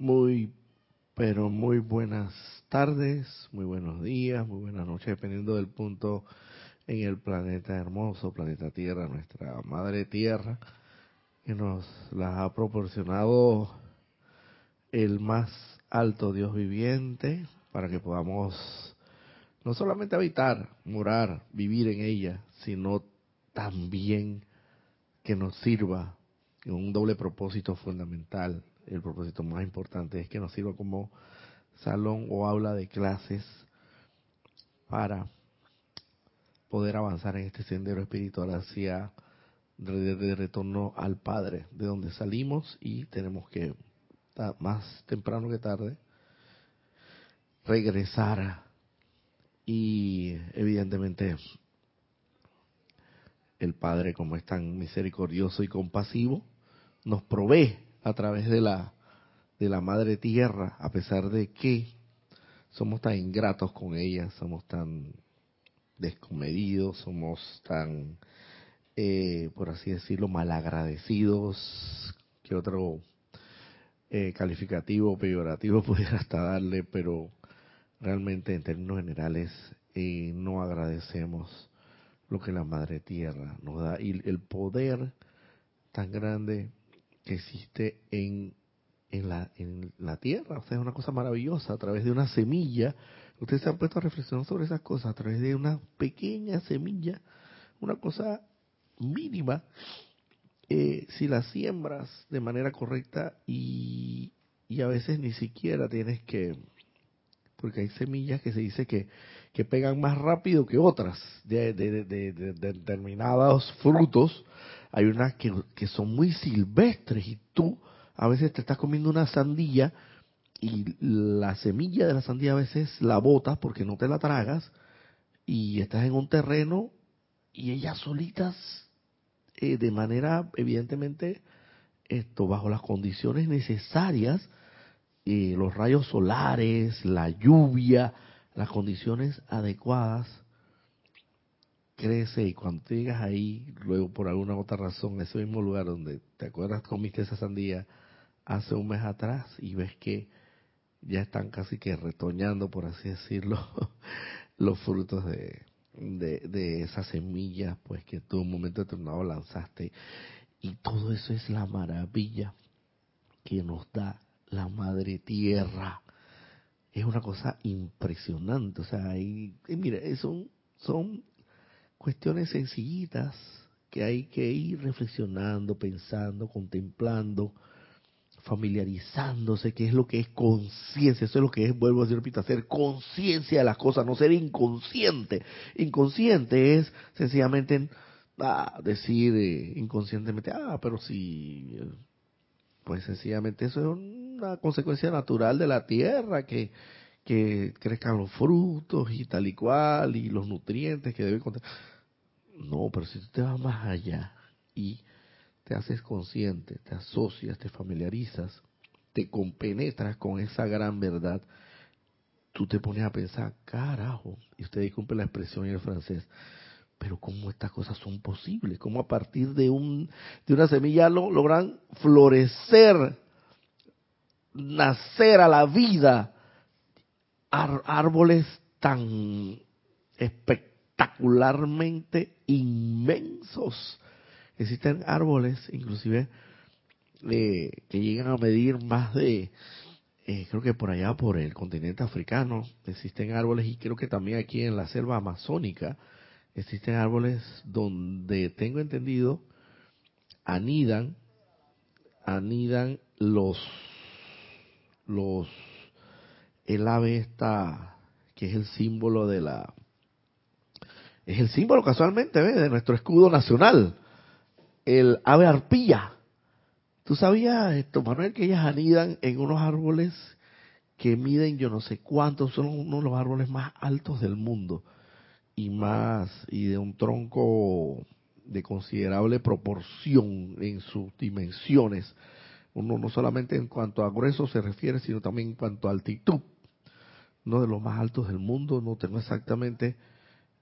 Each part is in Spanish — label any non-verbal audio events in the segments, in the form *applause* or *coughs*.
Muy, pero muy buenas tardes, muy buenos días, muy buenas noches, dependiendo del punto en el planeta hermoso, planeta Tierra, nuestra madre Tierra, que nos las ha proporcionado el más alto Dios viviente para que podamos no solamente habitar, morar, vivir en ella, sino también que nos sirva en un doble propósito fundamental. El propósito más importante es que nos sirva como salón o aula de clases para poder avanzar en este sendero espiritual hacia de, retorno al Padre, de donde salimos y tenemos que, más temprano que tarde, regresar y evidentemente el Padre, como es tan misericordioso y compasivo, nos provee a través de la de la Madre Tierra, a pesar de que somos tan ingratos con ella, somos tan descomedidos, somos tan, eh, por así decirlo, malagradecidos, que otro eh, calificativo peyorativo *laughs* pudiera hasta darle, pero realmente en términos generales eh, no agradecemos lo que la Madre Tierra nos da. Y el poder tan grande que existe en, en, la, en la Tierra. O sea, es una cosa maravillosa. A través de una semilla, ustedes se han puesto a reflexionar sobre esas cosas, a través de una pequeña semilla, una cosa mínima, eh, si la siembras de manera correcta y, y a veces ni siquiera tienes que porque hay semillas que se dice que, que pegan más rápido que otras de, determinados frutos. Hay unas que, que son muy silvestres y tú a veces te estás comiendo una sandía y la semilla de la sandía a veces la botas porque no te la tragas y estás en un terreno y ellas solitas eh, de manera evidentemente esto bajo las condiciones necesarias los rayos solares, la lluvia, las condiciones adecuadas, crece y cuando llegas ahí, luego por alguna otra razón, ese mismo lugar donde te acuerdas comiste esa sandía hace un mes atrás y ves que ya están casi que retoñando, por así decirlo, *laughs* los frutos de, de, de esas semillas, pues que tú en un momento determinado lanzaste. Y todo eso es la maravilla que nos da la madre tierra. Es una cosa impresionante. O sea, hay, mira, son, son cuestiones sencillitas que hay que ir reflexionando, pensando, contemplando, familiarizándose, qué es lo que es conciencia, eso es lo que es, vuelvo a decir, repito, hacer conciencia de las cosas, no ser inconsciente. Inconsciente es sencillamente ah, decir eh, inconscientemente, ah, pero si, pues sencillamente eso es un una consecuencia natural de la tierra, que, que crezcan los frutos y tal y cual, y los nutrientes que deben contener. No, pero si tú te vas más allá y te haces consciente, te asocias, te familiarizas, te compenetras con esa gran verdad, tú te pones a pensar, carajo, y usted disculpe la expresión en el francés, pero cómo estas cosas son posibles, cómo a partir de un de una semilla lo, logran florecer nacer a la vida árboles tan espectacularmente inmensos. Existen árboles, inclusive, eh, que llegan a medir más de, eh, creo que por allá, por el continente africano, existen árboles y creo que también aquí en la selva amazónica, existen árboles donde tengo entendido anidan, anidan los los el ave está que es el símbolo de la es el símbolo casualmente de nuestro escudo nacional. El ave arpilla. Tú sabías esto Manuel que ellas anidan en unos árboles que miden yo no sé cuántos son uno de los árboles más altos del mundo y más y de un tronco de considerable proporción en sus dimensiones uno no solamente en cuanto a grueso se refiere, sino también en cuanto a altitud. Uno de los más altos del mundo, no tengo exactamente,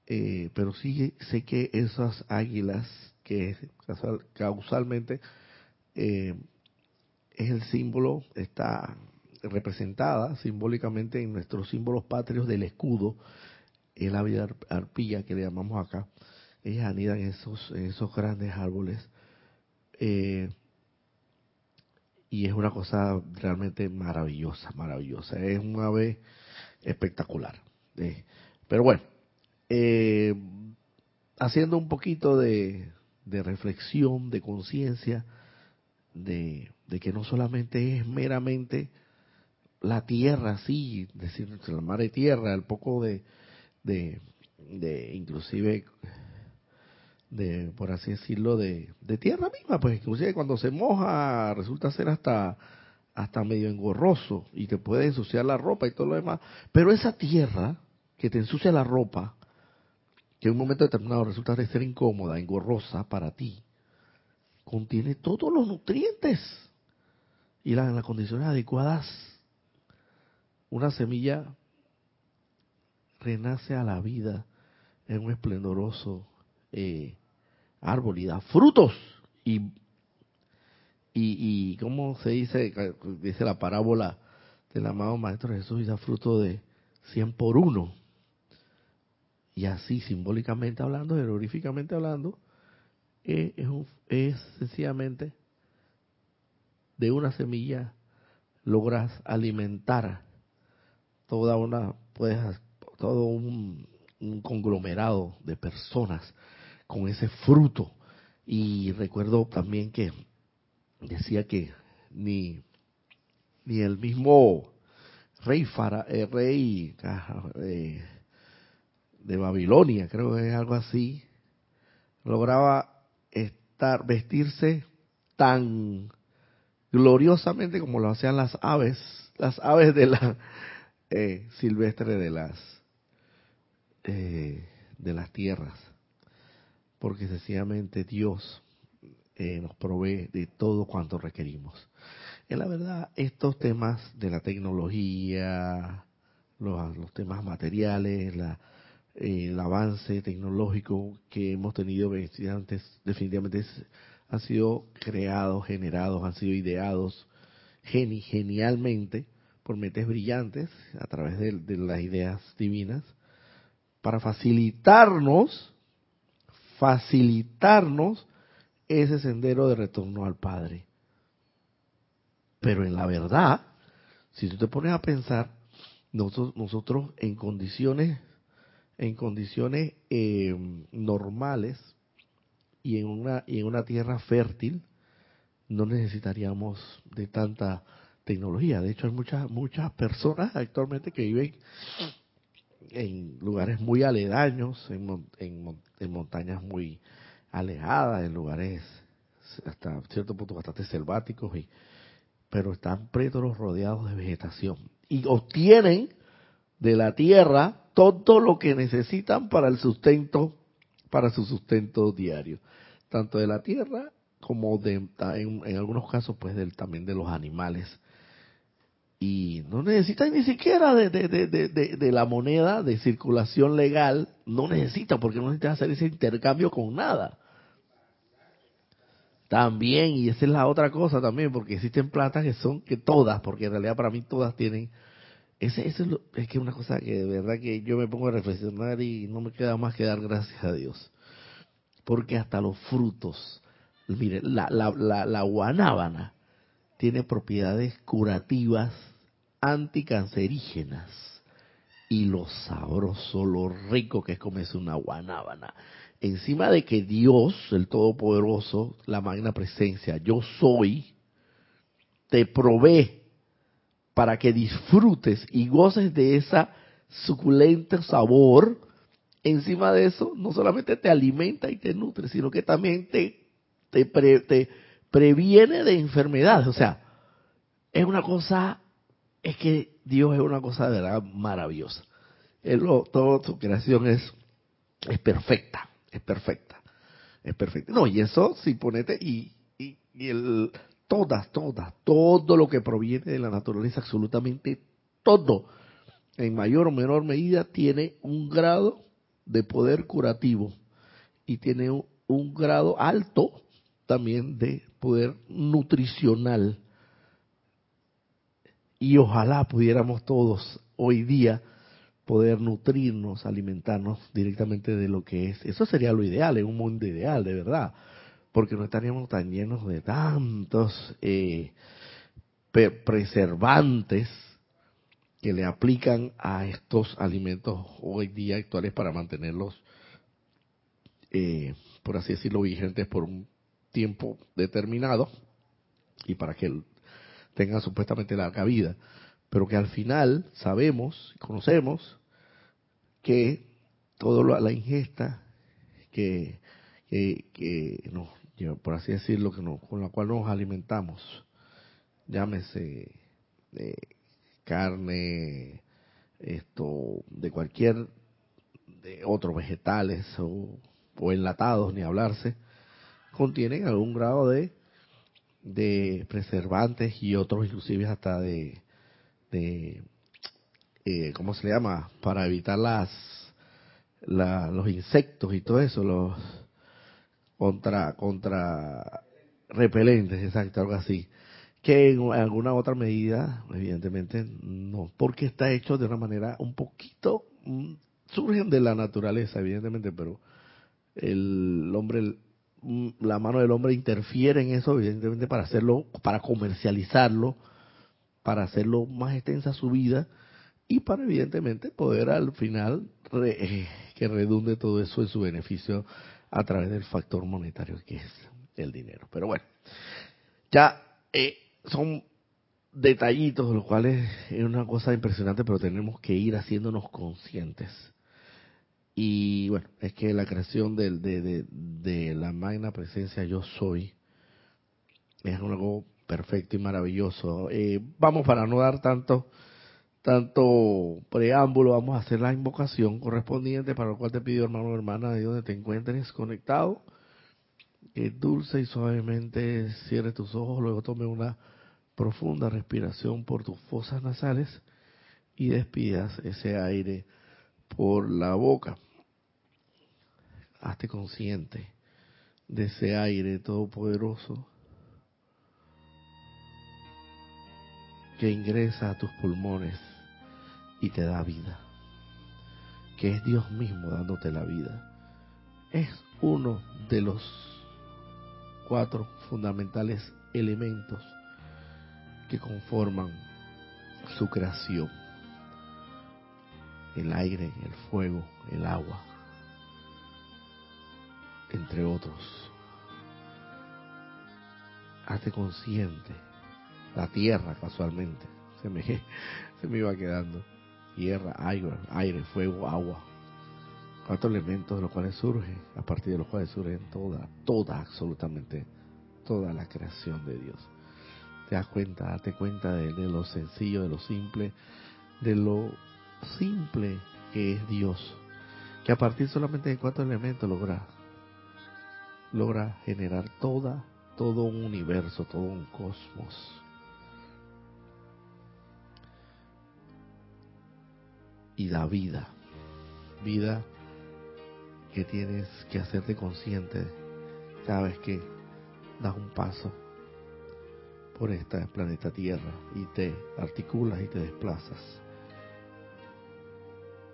eh, pero sí sé que esas águilas, que causalmente eh, es el símbolo, está representada simbólicamente en nuestros símbolos patrios del escudo, el ávida arpilla que le llamamos acá. Ellas anidan en esos, esos grandes árboles. Eh, y es una cosa realmente maravillosa, maravillosa. Es un ave espectacular. Pero bueno, eh, haciendo un poquito de, de reflexión, de conciencia, de, de, que no solamente es meramente la tierra, sí, decir, la madre tierra, el poco de, de, de inclusive de por así decirlo de, de, tierra misma pues inclusive cuando se moja resulta ser hasta hasta medio engorroso y te puede ensuciar la ropa y todo lo demás pero esa tierra que te ensucia la ropa que en un momento determinado resulta de ser incómoda engorrosa para ti contiene todos los nutrientes y las, en las condiciones adecuadas una semilla renace a la vida en un esplendoroso eh, árbol y da frutos. Y, y, y, ¿cómo se dice? Dice la parábola del amado Maestro Jesús y da fruto de 100 por uno. Y así, simbólicamente hablando, jeroglíficamente hablando, eh, es, es sencillamente de una semilla logras alimentar toda una, puedes todo un, conglomerado de personas con ese fruto. Y recuerdo también que decía que ni, ni el mismo rey, eh, rey eh, de Babilonia, creo que es algo así, lograba estar, vestirse tan gloriosamente como lo hacían las aves, las aves de la eh, silvestre de las de las tierras, porque sencillamente Dios eh, nos provee de todo cuanto requerimos. En la verdad, estos temas de la tecnología, los, temas materiales, el avance tecnológico que hemos tenido antes, definitivamente han sido creados, generados, han sido ideados genialmente por mentes brillantes a través de las ideas divinas para facilitarnos, facilitarnos ese sendero de retorno al Padre. Pero en la verdad, si tú te pones a pensar, nosotros, nosotros en condiciones, en condiciones eh, normales y en una y en una tierra fértil, no necesitaríamos de tanta tecnología. De hecho, hay muchas muchas personas actualmente que viven en lugares muy aledaños, en, en, montañas muy alejadas, en lugares hasta cierto punto bastante selváticos, y, pero están pretos rodeados de vegetación. Y obtienen de la tierra todo lo que necesitan para el sustento, para su sustento diario, tanto de la tierra como de, en, algunos casos pues del, también de los animales. Y no necesita ni siquiera de, de, de, de, la moneda de circulación legal, no necesita porque no necesita hacer ese intercambio con nada. También, y esa es la otra cosa también, porque existen plantas que son, que todas, porque en realidad para mí todas tienen, ese, es, lo, es que una cosa que de verdad que yo me pongo a reflexionar y no me queda más que dar gracias a Dios. Porque hasta los frutos, mire, la, la, la, la guanábana, tiene propiedades curativas anticancerígenas y lo sabroso, lo rico que es comerse una guanábana. Encima de que Dios, el Todopoderoso, la magna presencia, yo soy, te provee para que disfrutes y goces de esa suculente sabor. Encima de eso, no solamente te alimenta y te nutre, sino que también te, te, te previene de enfermedades. O sea, es una cosa, es que Dios es una cosa de verdad maravillosa. Él toda su creación es, es perfecta, es perfecta, es perfecta. No, y eso, si ponete, y, y, el, todas, todas, todo lo que proviene de la naturaleza, absolutamente todo, en mayor o menor medida, tiene un grado de poder curativo y tiene un grado alto también de poder nutricional. Y ojalá pudiéramos todos hoy día poder nutrirnos, alimentarnos directamente de lo que es. Eso sería lo ideal, en un mundo ideal, de verdad, porque no estaríamos tan llenos de tantos eh, preservantes que le aplican a estos alimentos hoy día actuales para mantenerlos, eh, por así decirlo, vigentes por un tiempo determinado y para que tengan supuestamente larga vida, pero que al final sabemos, conocemos que toda la ingesta que, que, nos, por así decirlo, que con la cual nos alimentamos, llámese de carne, esto, de cualquier de otros vegetales o, o enlatados, ni hablarse, contienen algún grado de de preservantes y otros inclusive hasta de, de eh, ¿cómo se le llama? Para evitar las los insectos y todo eso, los contra contra repelentes, exacto, algo así. Que en alguna otra medida, evidentemente no, porque está hecho de una manera un poquito, mm, surgen de la naturaleza, evidentemente, pero el hombre la mano del hombre interfiere en eso, evidentemente, para hacerlo, para comercializarlo, para hacerlo más extensa su vida y para, evidentemente, poder al final eh, que redunde todo eso en su beneficio a través del factor monetario que es el dinero. Pero bueno, ya eh, son detallitos, los cuales es una cosa impresionante, pero tenemos que ir haciéndonos conscientes y bueno, es que la creación de, de, de, la magna presencia yo soy es algo perfecto y maravilloso. Eh, vamos para no dar tanto tanto preámbulo, vamos a hacer la invocación correspondiente para lo cual te pido hermano o hermana de donde te encuentres conectado, que dulce y suavemente cierre tus ojos, luego tome una profunda respiración por tus fosas nasales y despidas ese aire por la boca hazte consciente de ese aire todopoderoso que ingresa a tus pulmones y te da vida, que es Dios mismo dándote la vida. Es uno de los cuatro fundamentales elementos que conforman su creación. El aire, el fuego, el agua entre otros. Hazte consciente. La tierra, casualmente, se me, *laughs* se me iba quedando. Tierra, aire, fuego, agua. Cuatro elementos de los cuales surge, a partir de los cuales surge toda, toda, absolutamente, toda la creación de Dios. Te das cuenta, date cuenta de, de lo sencillo, de lo simple, de lo simple que es Dios. Que a partir solamente de cuatro elementos logra logra generar toda, todo un universo, todo un cosmos. Y da vida, vida que tienes que hacerte consciente cada vez que das un paso por este planeta Tierra y te articulas y te desplazas.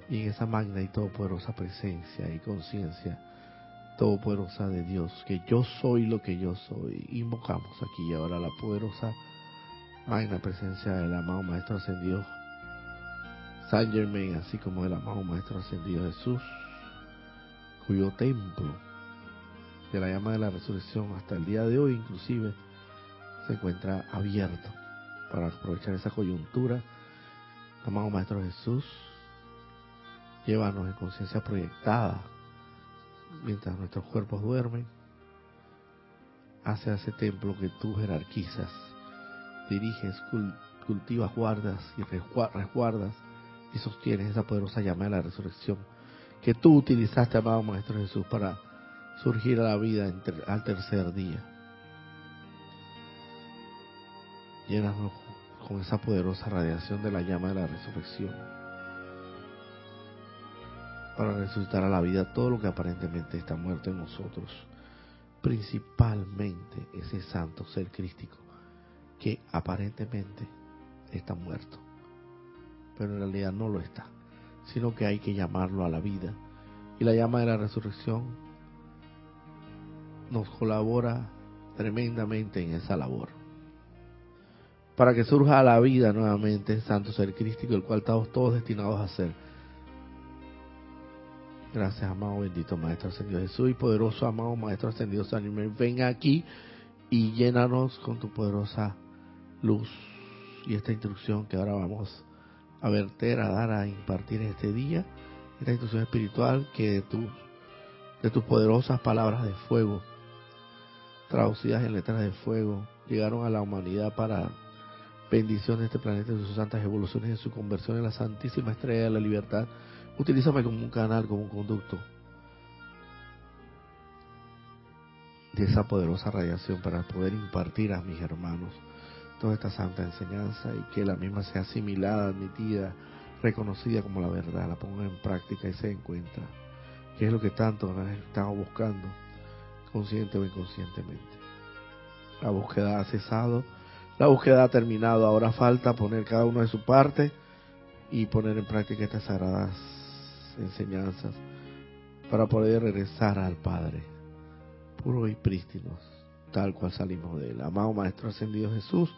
Y en esa magna y todopoderosa presencia y conciencia todopoderosa de Dios, que yo soy lo que yo soy. Invocamos aquí y ahora la poderosa magna presencia del amado Maestro Ascendido San Germain, así como del amado Maestro Ascendido Jesús, cuyo templo de la llama de la resurrección hasta el día de hoy inclusive se encuentra abierto para aprovechar esa coyuntura. Amado Maestro Jesús, llévanos en conciencia proyectada mientras nuestros cuerpos duermen, hace ese templo que tú jerarquizas, diriges, cultivas, guardas y resguardas y sostienes esa poderosa llama de la resurrección que tú utilizaste, amado Maestro Jesús, para surgir a la vida al tercer día. Llénanos con esa poderosa radiación de la llama de la resurrección para resucitar a la vida todo lo que aparentemente está muerto en nosotros, principalmente ese santo ser crístico que aparentemente está muerto. Pero en realidad no lo está, sino que hay que llamarlo a la vida. Y la llama de la resurrección nos colabora tremendamente en esa labor. Para que surja a la vida nuevamente santo ser crístico, el cual estamos todos destinados a ser. Gracias, amado bendito Maestro Ascendido Jesús y poderoso amado Maestro Ascendido San. Ven aquí y llénanos con tu poderosa luz y esta instrucción que ahora vamos a verter, a dar, a impartir este día, esta instrucción espiritual que de, tu, de tus poderosas palabras de fuego, traducidas en letras de fuego, llegaron a la humanidad para bendición de este planeta, de sus santas evoluciones, en su conversión en la santísima estrella de la libertad. Utilízame como un canal, como un conducto de esa poderosa radiación para poder impartir a mis hermanos toda esta santa enseñanza y que la misma sea asimilada, admitida, reconocida como la verdad, la ponga en práctica y se encuentra, que es lo que tanto estamos buscando, consciente o inconscientemente. La búsqueda ha cesado, la búsqueda ha terminado, ahora falta poner cada uno de su parte y poner en práctica estas sagradas enseñanzas para poder regresar al Padre, puro y prístinos tal cual salimos de él. Amado Maestro Ascendido Jesús,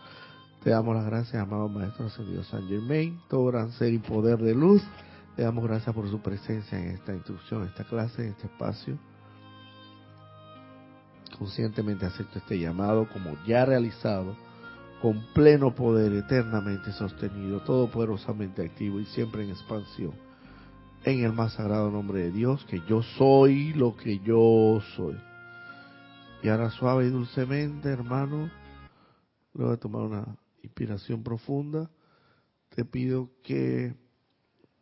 te damos las gracias, amado Maestro Ascendido San Germain, todo gran ser y poder de luz. Le damos gracias por su presencia en esta instrucción, en esta clase, en este espacio. Conscientemente acepto este llamado como ya realizado, con pleno poder, eternamente sostenido, todopoderosamente activo y siempre en expansión. En el más sagrado nombre de Dios, que yo soy lo que yo soy. Y ahora suave y dulcemente, hermano, luego de tomar una inspiración profunda, te pido que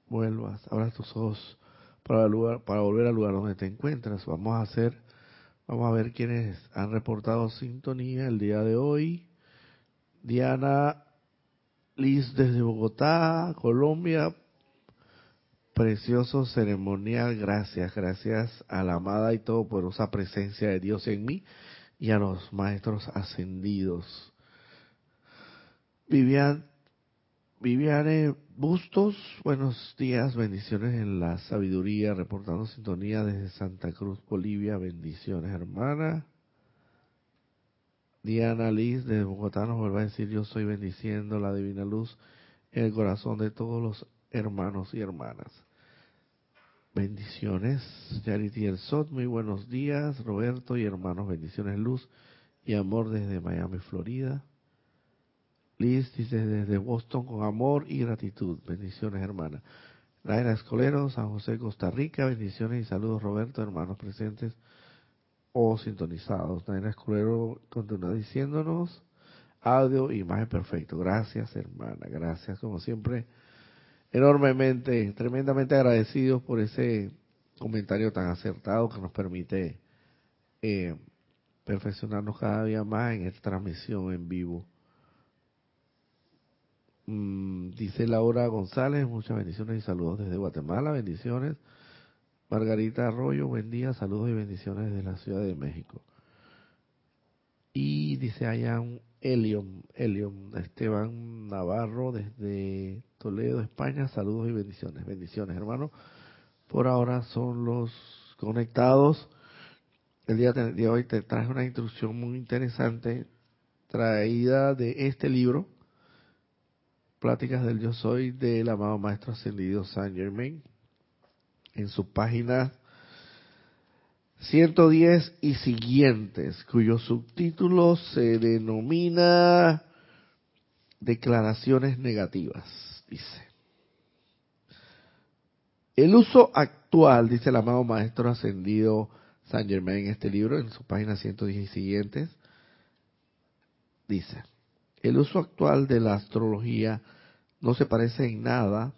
vuelvas, abras tus ojos para, lugar, para volver al lugar donde te encuentras. Vamos a hacer, vamos a ver quiénes han reportado sintonía el día de hoy. Diana Liz desde Bogotá, Colombia, precioso ceremonial. Gracias, gracias a la amada y todopoderosa presencia de Dios en mí y a los maestros ascendidos. Vivian, Viviane Bustos, buenos días, bendiciones en la sabiduría, reportando sintonía desde Santa Cruz, Bolivia, bendiciones hermana. Diana Liz de Bogotá nos vuelve a decir, yo soy bendiciendo la divina luz en el corazón de todos los hermanos y hermanas. Bendiciones, Charity El Sot, muy buenos días, Roberto y hermanos, bendiciones, luz y amor desde Miami, Florida. Liz dice desde Boston con amor y gratitud, bendiciones hermana. Laira Escolero, San José, Costa Rica, bendiciones y saludos Roberto, hermanos presentes o sintonizados. Laira Escolero continúa diciéndonos audio, imagen perfecto. Gracias hermana, gracias como siempre enormemente, tremendamente agradecidos por ese comentario tan acertado que nos permite eh, perfeccionarnos cada día más en esta transmisión en vivo. Mm, dice Laura González, muchas bendiciones y saludos desde Guatemala, bendiciones. Margarita Arroyo, buen día, saludos y bendiciones desde la Ciudad de México. Y dice Ayan Elion, Elion Esteban Navarro desde Toledo, España. Saludos y bendiciones. Bendiciones, hermano. Por ahora son los conectados. El día de hoy te traje una instrucción muy interesante traída de este libro, Pláticas del Yo Soy, del amado Maestro Ascendido Saint Germain, en su página 110 y siguientes, cuyo subtítulo se denomina Declaraciones Negativas dice. El uso actual, dice el amado Maestro Ascendido San Germain en este libro, en su página 110 y siguientes, dice, el uso actual de la astrología no se parece en nada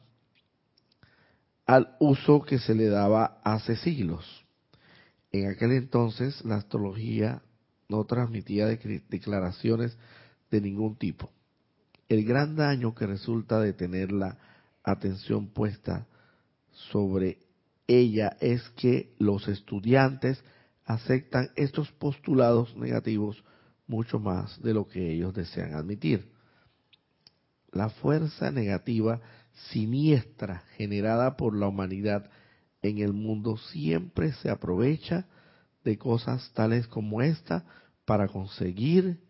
al uso que se le daba hace siglos. En aquel entonces la astrología no transmitía declaraciones de ningún tipo el gran daño que resulta de tener la atención puesta sobre ella es que los estudiantes aceptan estos postulados negativos mucho más de lo que ellos desean admitir. la fuerza negativa siniestra generada por la humanidad en el mundo siempre se aprovecha de cosas tales como esta para conseguir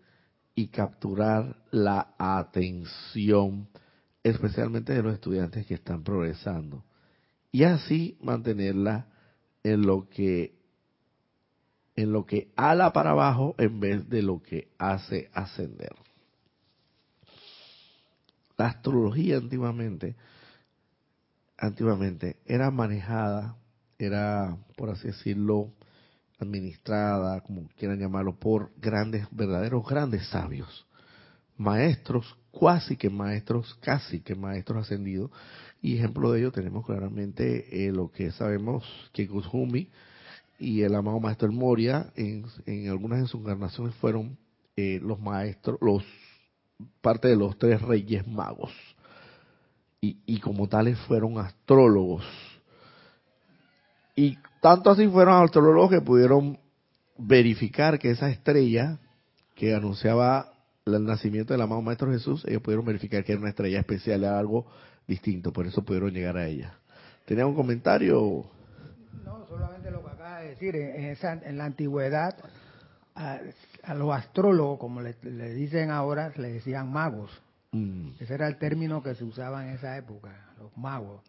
y capturar la atención, especialmente de los estudiantes que están progresando, y así mantenerla en lo que en lo que ala para abajo en vez de lo que hace ascender. La astrología antiguamente antiguamente era manejada, era por así decirlo, administrada, como quieran llamarlo, por grandes, verdaderos grandes sabios, maestros, casi que maestros, casi que maestros ascendidos, y ejemplo de ello tenemos claramente eh, lo que sabemos que Guzumi y el amado maestro Moria, en, algunas de sus encarnaciones fueron eh, los maestros, los parte de los tres reyes magos, y, y como tales fueron astrólogos. Y tanto así fueron astrólogos que pudieron verificar que esa estrella que anunciaba el nacimiento del amado Maestro Jesús, ellos pudieron verificar que era una estrella especial, era algo distinto, por eso pudieron llegar a ella. ¿Tenía un comentario? No, solamente lo que acaba de decir, en, la antigüedad a, los astrólogos, como le, dicen ahora, le decían magos. Mm. Ese era el término que se usaba en esa época, los magos.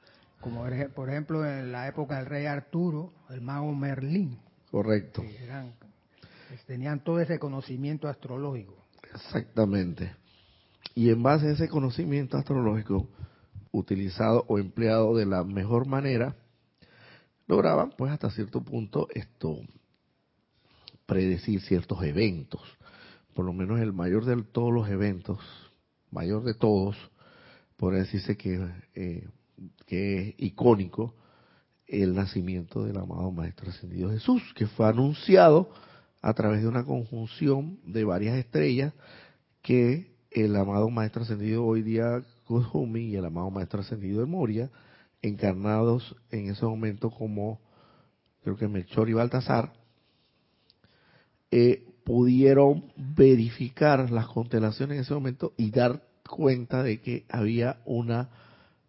Como por ejemplo en la época del rey Arturo, el mago Merlín. Correcto. tenían todo ese conocimiento astrológico. Exactamente. Y en base a ese conocimiento astrológico, utilizado o empleado de la mejor manera, lograban pues hasta cierto punto esto predecir ciertos eventos. Por lo menos el mayor de todos los eventos, mayor de todos, por decirse que eh, que es icónico, el nacimiento del amado Maestro Ascendido Jesús, que fue anunciado a través de una conjunción de varias estrellas que el amado Maestro Ascendido hoy día Kuzumi y el amado Maestro Ascendido de Moria, encarnados en ese momento como creo que Melchor y Baltasar, eh, pudieron verificar las constelaciones en ese momento y dar cuenta de que había una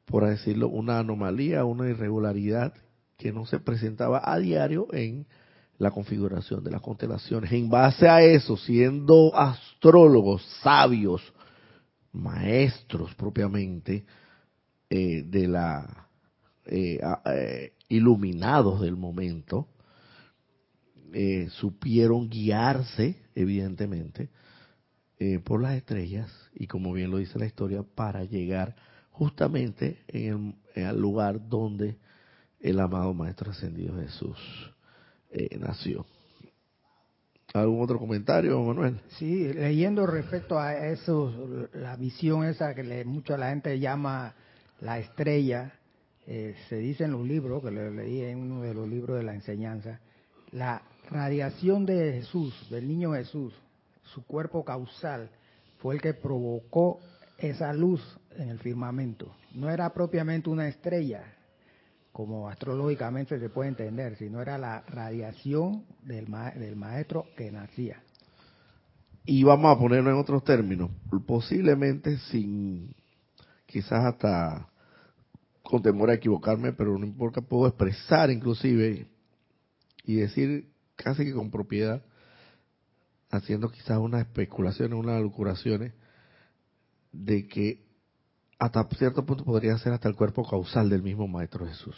por decirlo, una anomalía, una irregularidad que no se presentaba a diario en la configuración de las constelaciones. En base a eso, siendo astrólogos, sabios, maestros propiamente eh, de la eh, eh, iluminados del momento, supieron guiarse, evidentemente, por las estrellas y como bien lo dice la historia, para llegar justamente en el, lugar donde el amado Maestro Ascendido Jesús eh, nació. ¿Algún otro comentario, Manuel? Sí, leyendo respecto a eso, la visión esa que le, mucho la gente llama la estrella, eh, se dice en los libros, que lo leí en uno de los libros de la enseñanza, la radiación de Jesús, del niño Jesús, su cuerpo causal, fue el que provocó esa luz en el firmamento. No era propiamente una estrella, como astrológicamente se puede entender, sino era la radiación del, del maestro que nacía. Y vamos a ponerlo en otros términos, posiblemente sin, quizás hasta con temor a equivocarme, pero no importa, puedo expresar inclusive y decir casi que con propiedad, haciendo quizás unas especulaciones, unas locuraciones, de que hasta cierto punto podría ser hasta el cuerpo causal del mismo Maestro Jesús.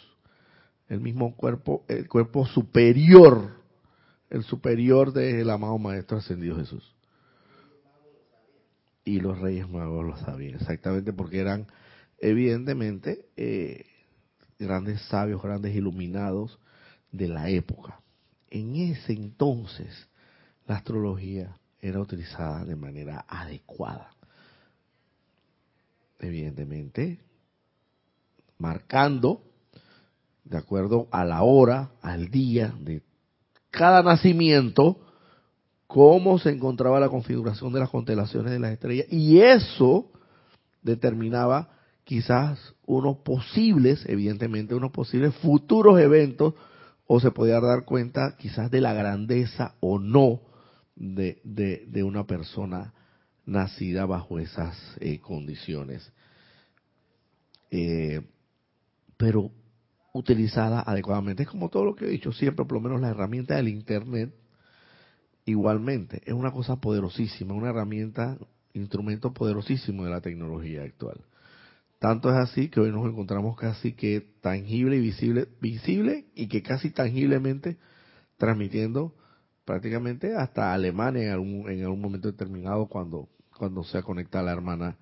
El mismo cuerpo, el cuerpo superior, el superior del amado Maestro Ascendido Jesús. Y los reyes magos lo sabían, exactamente porque eran evidentemente eh, grandes sabios, grandes iluminados de la época. En ese entonces la astrología era utilizada de manera adecuada evidentemente, marcando, de acuerdo a la hora, al día de cada nacimiento, cómo se encontraba la configuración de las constelaciones de las estrellas, y eso determinaba quizás unos posibles, evidentemente, unos posibles futuros eventos, o se podía dar cuenta quizás de la grandeza o no de, de una persona nacida bajo esas eh, condiciones eh, pero utilizada adecuadamente. Es como todo lo que he dicho siempre, por lo menos la herramienta del Internet, igualmente, es una cosa poderosísima, una herramienta, instrumento poderosísimo de la tecnología actual. Tanto es así que hoy nos encontramos casi que tangible y visible, visible y que casi tangiblemente transmitiendo prácticamente hasta Alemania en algún, en algún momento determinado cuando, cuando se conecta la hermana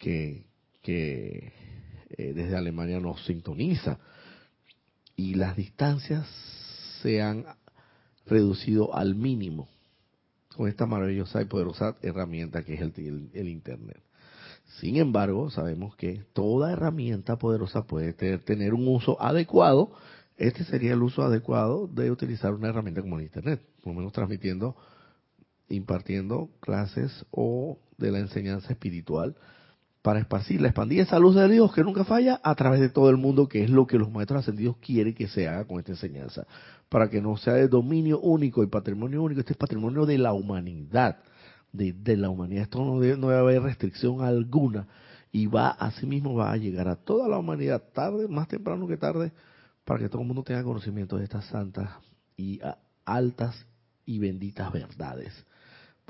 que, que eh, desde Alemania nos sintoniza. Y las distancias se han reducido al mínimo con esta maravillosa y poderosa herramienta que es el Internet. Sin embargo, sabemos que toda herramienta poderosa puede tener un uso adecuado. Este sería el uso adecuado de utilizar una herramienta como el Internet, por lo menos transmitiendo, impartiendo clases o de la enseñanza espiritual para esparcir, expandir esa luz de Dios que nunca falla a través de todo el mundo, que es lo que los maestros ascendidos quieren que se haga con esta enseñanza, para que no sea de dominio único y patrimonio único, este es patrimonio de la humanidad de, la humanidad. Esto no debe, no debe haber restricción alguna y va, asimismo va a llegar a toda la humanidad, tarde, más temprano que tarde, para que todo el mundo tenga conocimiento de estas santas y altas y benditas verdades,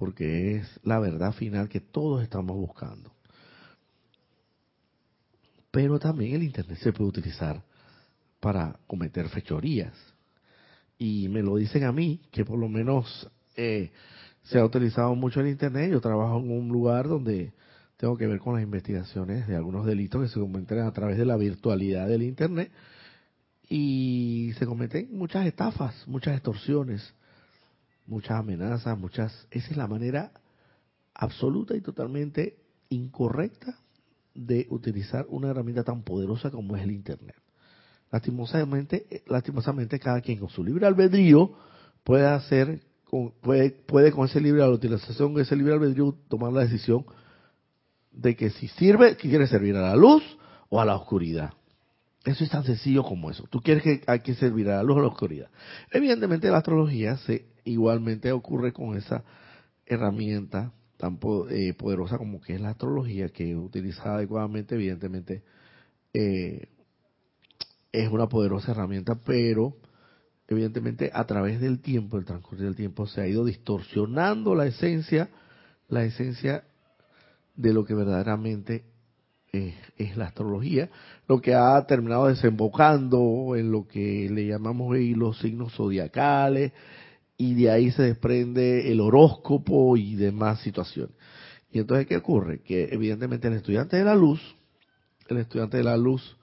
porque es la verdad final que todos estamos buscando. Pero también el Internet se puede utilizar para cometer fechorías. Y me lo dicen a mí, que por lo menos eh, se ha utilizado mucho el Internet. Yo trabajo en un lugar donde tengo que ver con las investigaciones de algunos delitos que se cometen a través de la virtualidad del Internet y se cometen muchas estafas, muchas extorsiones, muchas amenazas, muchas... Esa es la manera absoluta y totalmente incorrecta de utilizar una herramienta tan poderosa como es el Internet. Lastimosamente, lastimosamente cada quien con su libre albedrío puede hacer puede, puede con ese libre, la utilización de ese libre albedrío tomar la decisión de que si sirve, que quiere servir a la luz o a la oscuridad. Eso es tan sencillo como eso. Tú quieres que hay que servir a la luz o a la oscuridad. Evidentemente la astrología se igualmente ocurre con esa herramienta tan eh, poderosa como que es la astrología, que utilizada adecuadamente, evidentemente eh, es una poderosa herramienta, pero evidentemente a través del tiempo, el transcurso del tiempo, se ha ido distorsionando la esencia, la esencia de lo que verdaderamente es, la astrología, lo que ha terminado desembocando en lo que le llamamos los signos zodiacales, y de ahí se desprende el horóscopo y demás situaciones. Y entonces, ¿qué ocurre? Que evidentemente el estudiante de la luz, el estudiante de la luz,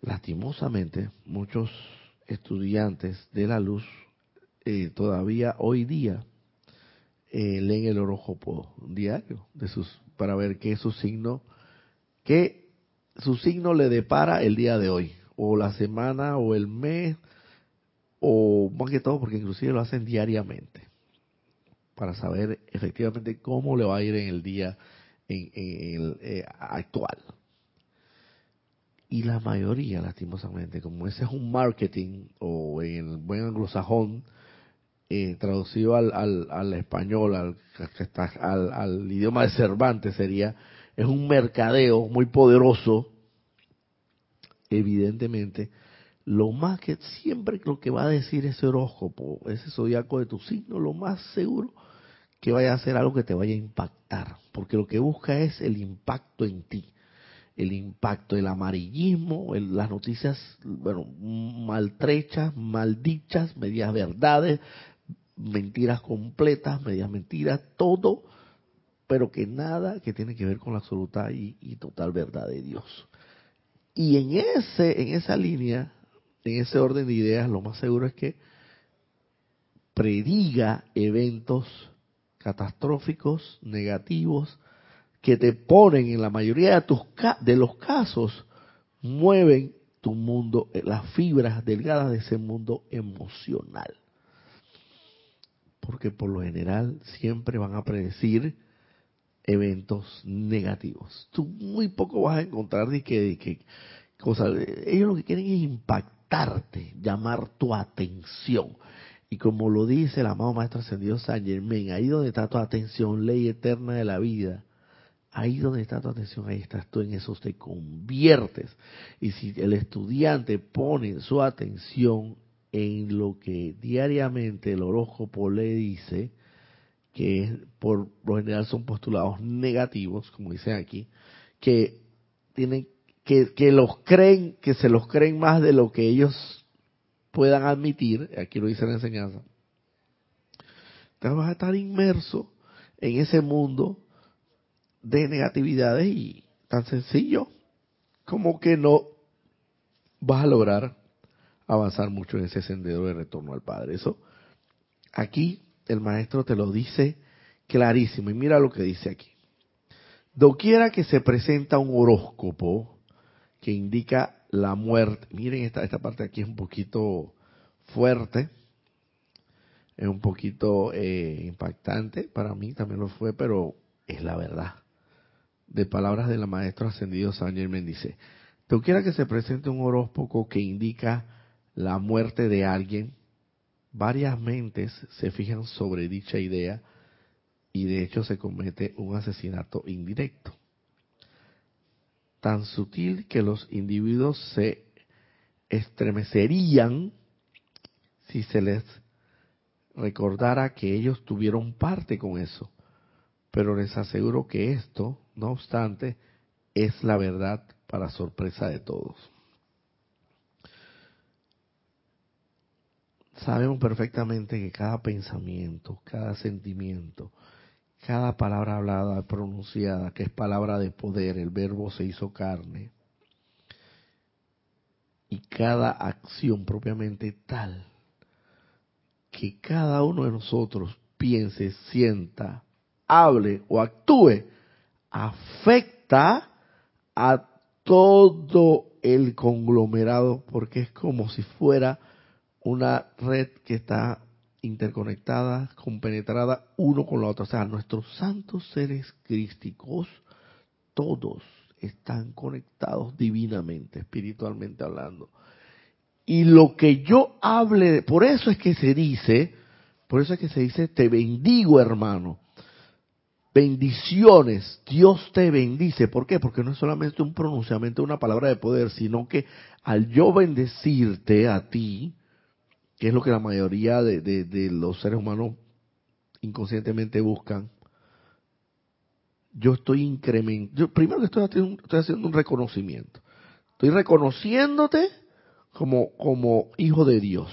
lastimosamente, muchos estudiantes de la luz eh, todavía hoy día eh, leen el horóscopo diario de sus para ver qué su signo qué su signo le depara el día de hoy o la semana o el mes o más que todo porque inclusive lo hacen diariamente para saber efectivamente cómo le va a ir en el día eh, actual. Y la mayoría, lastimosamente, como ese es un marketing, o en el buen anglosajón, eh, traducido al, español, al, al idioma de Cervantes sería, es un mercadeo muy poderoso, evidentemente, lo más que siempre lo que va a decir ese horóscopo, ese zodiaco de tu signo, lo más seguro que vaya a ser algo que te vaya a impactar, porque lo que busca es el impacto en ti el impacto del amarillismo, las noticias, bueno, maltrechas, maldichas, medias verdades, mentiras completas, medias mentiras, todo, pero que nada que tiene que ver con la absoluta y, y total verdad de Dios. Y en ese, en esa línea, en ese orden de ideas, lo más seguro es que prediga eventos catastróficos, negativos, que te ponen en la mayoría de, tus, de los casos, mueven tu mundo, eh, las fibras delgadas de ese mundo emocional. Porque por lo general siempre van a predecir eventos negativos. Tú muy poco vas a encontrar de que, de que cosas. Ellos lo que quieren es impactarte, llamar tu atención. Y como lo dice el amado Maestro Ascendido San Germain, ahí donde está tu atención, ley eterna de la vida, Ahí donde está tu atención, ahí estás tú, en eso te conviertes. Y si el estudiante pone su atención en lo que diariamente el horóscopo le dice, que por lo general son postulados negativos, como dicen aquí, que tienen que, los creen, que se los creen más de lo que ellos puedan admitir, aquí lo dice la enseñanza, te vas a estar inmerso en ese mundo de negatividades y tan sencillo como que no vas a lograr avanzar mucho en ese sendero de retorno al Padre. Eso aquí el maestro te lo dice clarísimo y mira lo que dice aquí. Doquiera que se presenta un horóscopo que indica la muerte, miren esta, esta parte aquí es un poquito fuerte, es un poquito eh, impactante, para mí también lo fue, pero es la verdad. De palabras de la maestra ascendido San Germán dice, quiera que se presente un horóscopo que indica la muerte de alguien, varias mentes se fijan sobre dicha idea y de hecho se comete un asesinato indirecto. Tan sutil que los individuos se estremecerían si se les recordara que ellos tuvieron parte con eso. Pero les aseguro que esto, no obstante, es la verdad para sorpresa de todos. Sabemos perfectamente que cada pensamiento, cada sentimiento, cada palabra hablada, pronunciada, que es palabra de poder, el verbo se hizo carne, y cada acción propiamente tal, que cada uno de nosotros piense, sienta, hable o actúe, afecta a todo el conglomerado, porque es como si fuera una red que está interconectada, compenetrada uno con la otra. O sea, nuestros santos seres crísticos, todos están conectados divinamente, espiritualmente hablando. Y lo que yo hable, por eso es que se dice, por eso es que se dice, te bendigo hermano. Bendiciones, Dios te bendice. ¿Por qué? Porque no es solamente un pronunciamiento, una palabra de poder, sino que al yo bendecirte a ti, que es lo que la mayoría de, los seres humanos inconscientemente buscan, yo estoy incrementando, primero que estoy haciendo, estoy haciendo un reconocimiento. Estoy reconociéndote como, como hijo de Dios.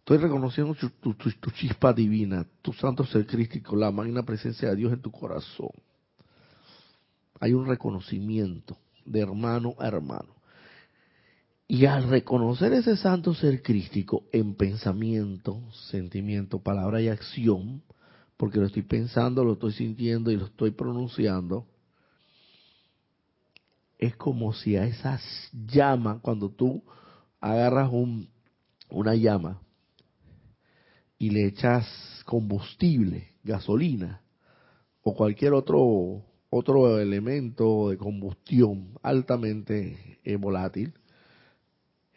Estoy reconociendo tu, tu, chispa divina, tu santo ser crístico, la magna presencia de Dios en tu corazón. Hay un reconocimiento de hermano a hermano. Y al reconocer ese santo ser crístico en pensamiento, sentimiento, palabra y acción, porque lo estoy pensando, lo estoy sintiendo y lo estoy pronunciando, es como si a esas llamas, cuando tú agarras un, una llama y le echas combustible, gasolina o cualquier otro otro elemento de combustión altamente eh, volátil,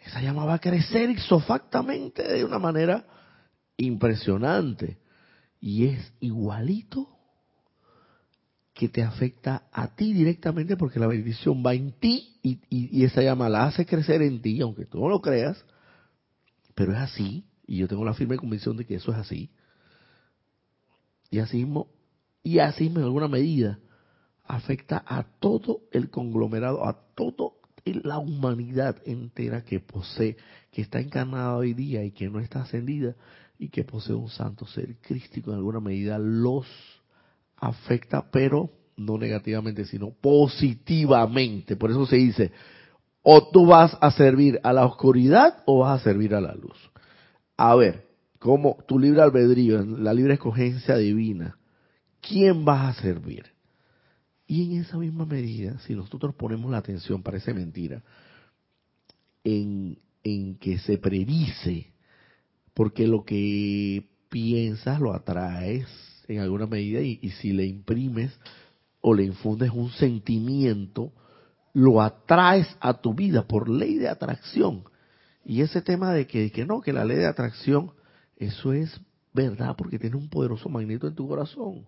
esa llama va a crecer isofactamente de una manera impresionante. Y es igualito que te afecta a ti directamente porque la bendición va en ti y, esa llama la hace crecer en ti, aunque tú no lo creas, pero es así, y yo tengo la firme convicción de que eso es así. Y así mismo, y así en alguna medida, afecta a todo el conglomerado, a todo la humanidad entera que posee, que está encarnada hoy día y que no está ascendida y que posee un santo ser crístico en alguna medida, los afecta, pero no negativamente, sino positivamente. Por eso se dice, o tú vas a servir a la oscuridad o vas a servir a la luz. A ver, como tu libre albedrío, la libre escogencia divina, ¿quién vas a servir? Y en esa misma medida, si nosotros ponemos la atención, parece mentira, en, en que se predice, porque lo que piensas lo atraes, en alguna medida y, si le imprimes o le infundes un sentimiento, lo atraes a tu vida por ley de atracción. Y ese tema de que, que no, que la ley de atracción, eso es verdad porque tiene un poderoso magneto en tu corazón.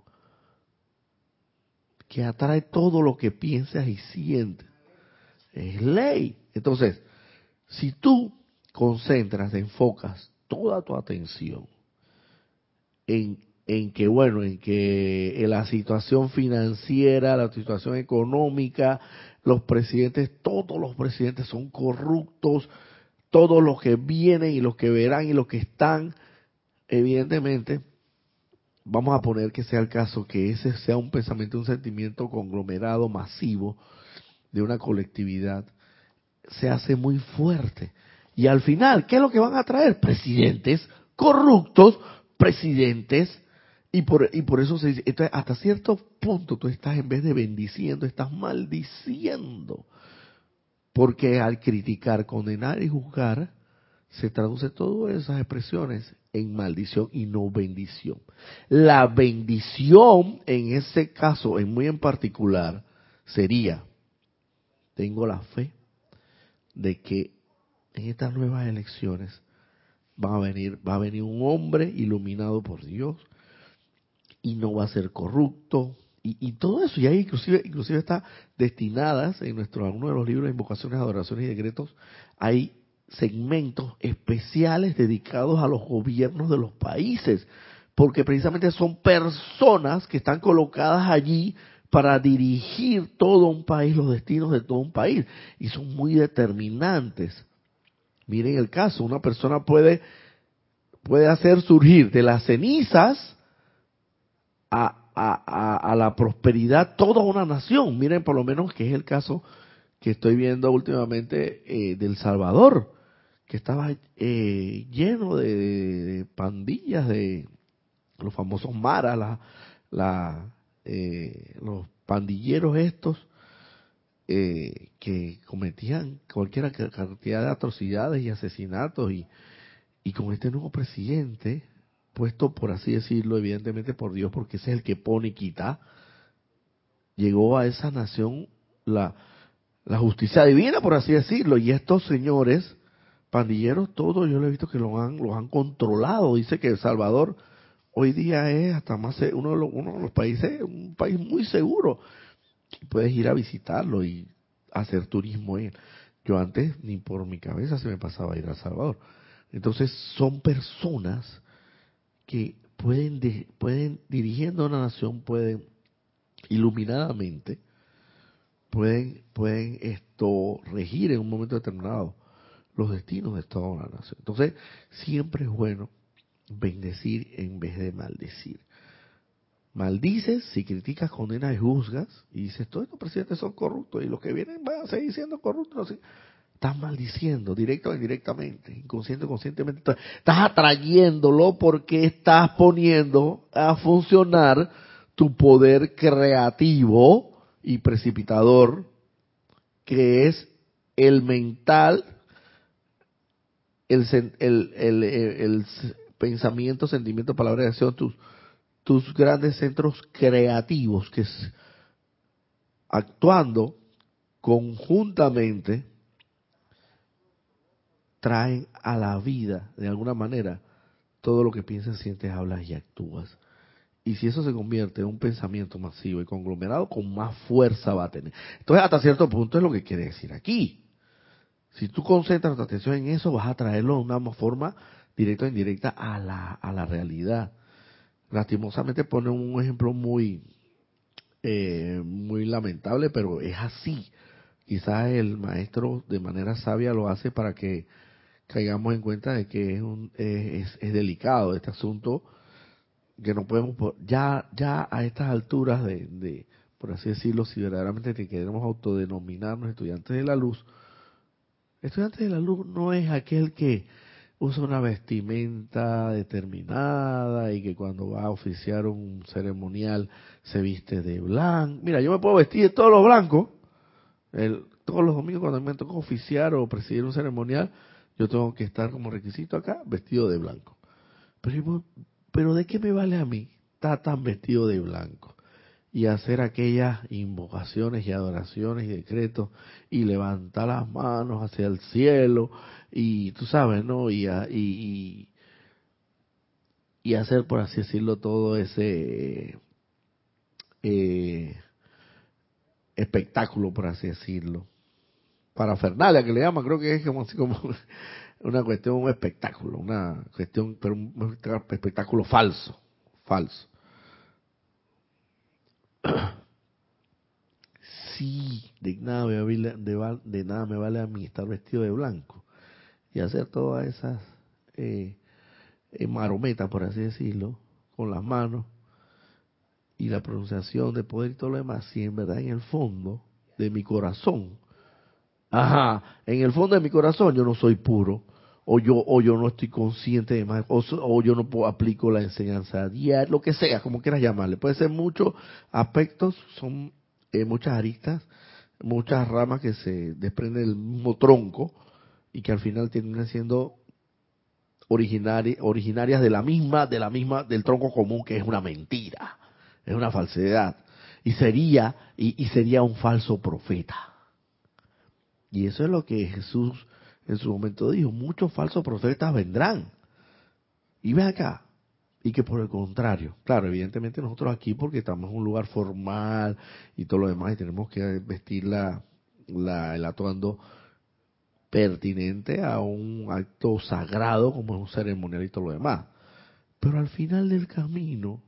Que atrae todo lo que piensas y sientes. Es ley. Entonces, si tú concentras, enfocas toda tu atención en, en que, bueno, en que la situación financiera, la situación económica, los presidentes, todos los presidentes son corruptos, todos los que vienen y los que verán y los que están, evidentemente, vamos a poner que sea el caso, que ese sea un pensamiento, un sentimiento conglomerado, masivo, de una colectividad, se hace muy fuerte. Y al final, ¿qué es lo que van a traer? Presidentes corruptos, presidentes, y por, y por eso se dice, entonces hasta cierto punto tú estás en vez de bendiciendo, estás maldiciendo. Porque al criticar, condenar y juzgar, se traduce todas esas expresiones en maldición y no bendición. La bendición en ese caso, en muy en particular, sería, tengo la fe de que en estas nuevas elecciones va a venir, va a venir un hombre iluminado por Dios y no va a ser corrupto y, todo eso, y ahí inclusive, inclusive está destinadas en nuestro alguno de los libros de invocaciones, adoraciones y decretos, hay segmentos especiales dedicados a los gobiernos de los países, porque precisamente son personas que están colocadas allí para dirigir todo un país, los destinos de todo un país, y son muy determinantes. Miren el caso, una persona puede, puede hacer surgir de las cenizas a, a, la prosperidad toda una nación. Miren por lo menos que es el caso que estoy viendo últimamente eh, del Salvador, que estaba eh, lleno de, pandillas de los famosos maras, la, la, eh, los pandilleros estos, eh, que cometían cualquier cantidad de atrocidades y asesinatos y, y con este nuevo presidente, puesto por así decirlo, evidentemente por Dios, porque ese es el que pone y quita, llegó a esa nación la, la justicia divina, por así decirlo, y estos señores pandilleros, todos yo lo he visto que lo han, los han controlado. Dice que El Salvador hoy día es hasta más uno de los, uno de los países, un país muy seguro puedes ir a visitarlo y hacer turismo en Yo antes ni por mi cabeza se me pasaba a ir a Salvador. Entonces son personas que pueden, pueden dirigiendo una nación, pueden iluminadamente, pueden, pueden esto regir en un momento determinado los destinos de toda una nación. Entonces siempre es bueno bendecir en vez de maldecir maldices, si criticas, condenas y juzgas, y dices, todos estos presidentes son corruptos y los que vienen van a seguir siendo corruptos. Estás maldiciendo, directo o indirectamente, inconsciente o conscientemente. Estás atrayéndolo porque estás poniendo a funcionar tu poder creativo y precipitador, que es el mental, el, el, el, pensamiento, sentimiento, palabra y acción, tus tus grandes centros creativos que actuando conjuntamente traen a la vida de alguna manera todo lo que piensas, sientes, hablas y actúas. Y si eso se convierte en un pensamiento masivo y conglomerado, con más fuerza va a tener. Entonces, hasta cierto punto es lo que quiere decir aquí. Si tú concentras tu atención en eso, vas a traerlo de una forma directa o indirecta a la, a la realidad lastimosamente pone un ejemplo muy eh, muy lamentable, pero es así. Quizás el maestro de manera sabia lo hace para que caigamos en cuenta de que es, un, es, delicado este asunto, que no podemos, ya, ya a estas alturas de, de, por así decirlo, si verdaderamente queremos autodenominarnos estudiantes de la luz, estudiantes de la luz no es aquel que usa una vestimenta determinada y que cuando va a oficiar un ceremonial se viste de blanco. Mira, yo me puedo vestir de todos los blancos. Todos los domingos cuando me toca oficiar o presidir un ceremonial, yo tengo que estar como requisito acá vestido de blanco. Pero, pero ¿de qué me vale a mí estar tan vestido de blanco? Y hacer aquellas invocaciones y adoraciones y decretos y levantar las manos hacia el cielo y tú sabes, ¿no? Y, y, y hacer, por así decirlo, todo ese, eh, espectáculo, por así decirlo. Para Fernalia, que le llaman, creo que es como así como *laughs* una cuestión, un espectáculo, una cuestión, pero un espectáculo falso, falso. *coughs* Sí, de nada, me vale, de, nada me vale a mí estar vestido de blanco y hacer todas esas eh, eh, marometas, por así decirlo, con las manos y la pronunciación de poder y todo lo demás, si en verdad en el fondo de mi corazón, ajá, en el fondo de mi corazón yo no soy puro, o yo o yo no estoy consciente de más, o, yo no puedo, aplico la enseñanza diaria, lo que sea, como quieras llamarle. Puede ser muchos aspectos, son eh, muchas aristas, muchas ramas que se desprenden del mismo tronco y que al final terminan siendo originarias de la misma, de la misma, del tronco común que es una mentira, es una falsedad. Y sería, y, sería un falso profeta. Y eso es lo que Jesús en su momento dijo, muchos falsos profetas vendrán. Y ve acá, y que por el contrario, claro, evidentemente nosotros aquí porque estamos en un lugar formal y todo lo demás y tenemos que vestir la, la, el atuendo pertinente a un acto sagrado como es un ceremonial y todo lo demás. Pero al final del camino,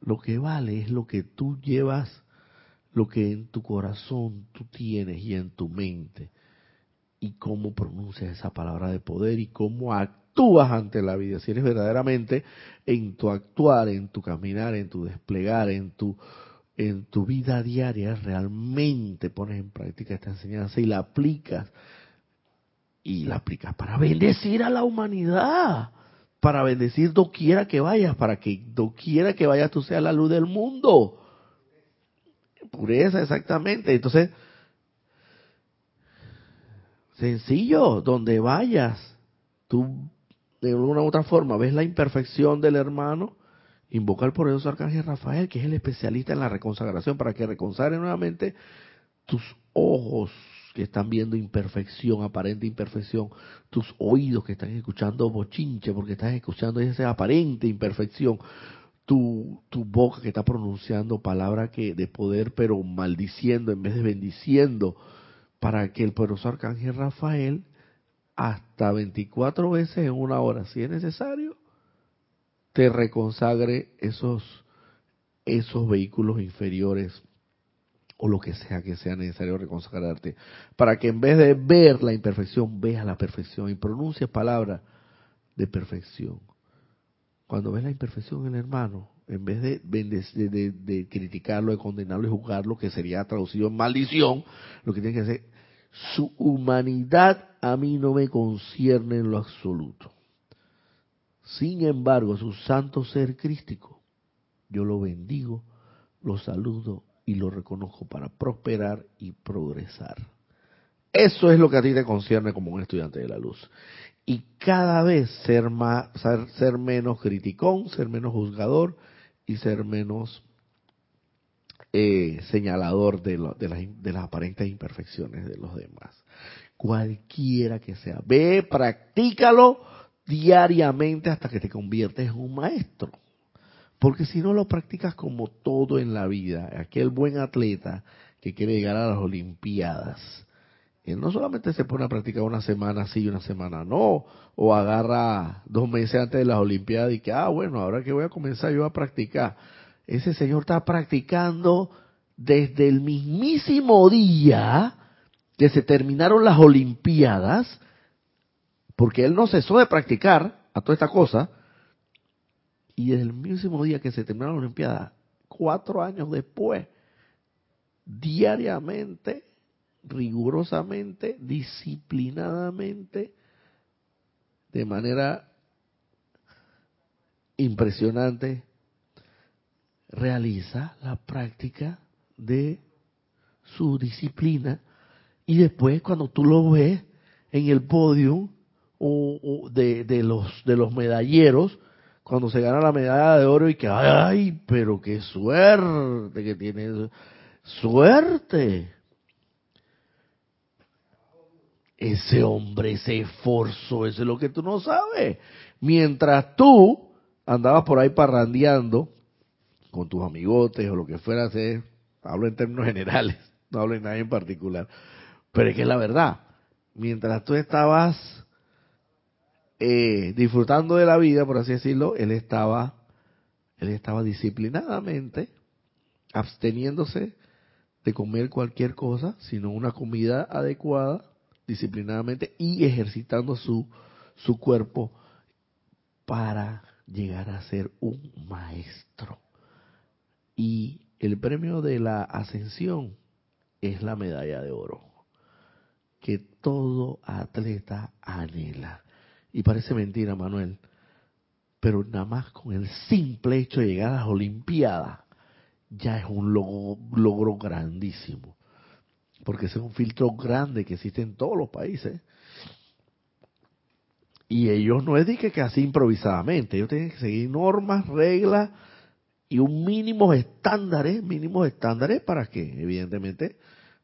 lo que vale es lo que tú llevas, lo que en tu corazón tú tienes y en tu mente, y cómo pronuncias esa palabra de poder y cómo actúas ante la vida. Si eres verdaderamente en tu actuar, en tu caminar, en tu desplegar, en tu en tu vida diaria realmente pones en práctica esta enseñanza y la aplicas y la aplicas para bendecir a la humanidad, para bendecir doquiera que vayas, para que doquiera que vayas tú seas la luz del mundo. Pureza, exactamente. Entonces, sencillo, donde vayas, tú de alguna u otra forma ves la imperfección del hermano, invocar por eso Arcángel Rafael, que es el especialista en la reconsagración, para que reconsagre nuevamente tus ojos, que están viendo imperfección, aparente imperfección, tus oídos que están escuchando bochinche porque estás escuchando esa aparente imperfección, tu, tu boca que está pronunciando palabras que de poder pero maldiciendo en vez de bendiciendo, para que el poderoso arcángel Rafael hasta 24 veces en una hora, si es necesario, te reconsagre esos esos vehículos inferiores o lo que sea que sea necesario reconsagrarte, para que en vez de ver la imperfección, veas la perfección y pronuncies palabras de perfección. Cuando ves la imperfección en el hermano, en vez de, criticarlo, de condenarlo y juzgarlo, que sería traducido en maldición, lo que tiene que hacer, su humanidad a mí no me concierne en lo absoluto. Sin embargo, su santo ser crístico, yo lo bendigo, lo saludo y lo reconozco para prosperar y progresar. Eso es lo que a ti te concierne como un estudiante de la luz. Y cada vez ser, más, ser, menos criticón, ser menos juzgador y ser menos eh, señalador de, de, las, de las aparentes imperfecciones de los demás. Cualquiera que sea. Ve, practícalo diariamente hasta que te conviertes en un maestro. Porque si no lo practicas como todo en la vida, aquel buen atleta que quiere llegar a las Olimpiadas, él no solamente se pone a practicar una semana sí y una semana no, o agarra dos meses antes de las Olimpiadas y que, ah, bueno, ahora que voy a comenzar yo a practicar. Ese señor está practicando desde el mismísimo día que se terminaron las Olimpiadas, porque él no cesó de practicar a toda esta cosa, y desde el mismo día que se terminó la Olimpiada, cuatro años después, diariamente, rigurosamente, disciplinadamente, de manera impresionante, realiza la práctica de su disciplina y después cuando tú lo ves en el podio de, de, los, de los medalleros, cuando se gana la medalla de oro y que, ay, pero qué suerte que tiene, suerte. Ese hombre se esforzó, eso es lo que tú no sabes. Mientras tú andabas por ahí parrandeando con tus amigotes o lo que fuera hacer, hablo en términos generales, *laughs* no hablo en nada en particular. Pero es que es la verdad. Mientras tú estabas eh, disfrutando de la vida, por así decirlo, él estaba, él estaba disciplinadamente absteniéndose de comer cualquier cosa, sino una comida adecuada, disciplinadamente, y ejercitando su, su cuerpo para llegar a ser un maestro. Y el premio de la ascensión es la medalla de oro, que todo atleta anhela. Y parece mentira, Manuel, pero nada más con el simple hecho de llegar a las Olimpiadas, ya es un logro, grandísimo. Porque ese es un filtro grande que existe en todos los países. Y ellos no es de que, así improvisadamente, ellos tienen que seguir normas, reglas y un mínimo estándares, mínimos estándares para que, evidentemente,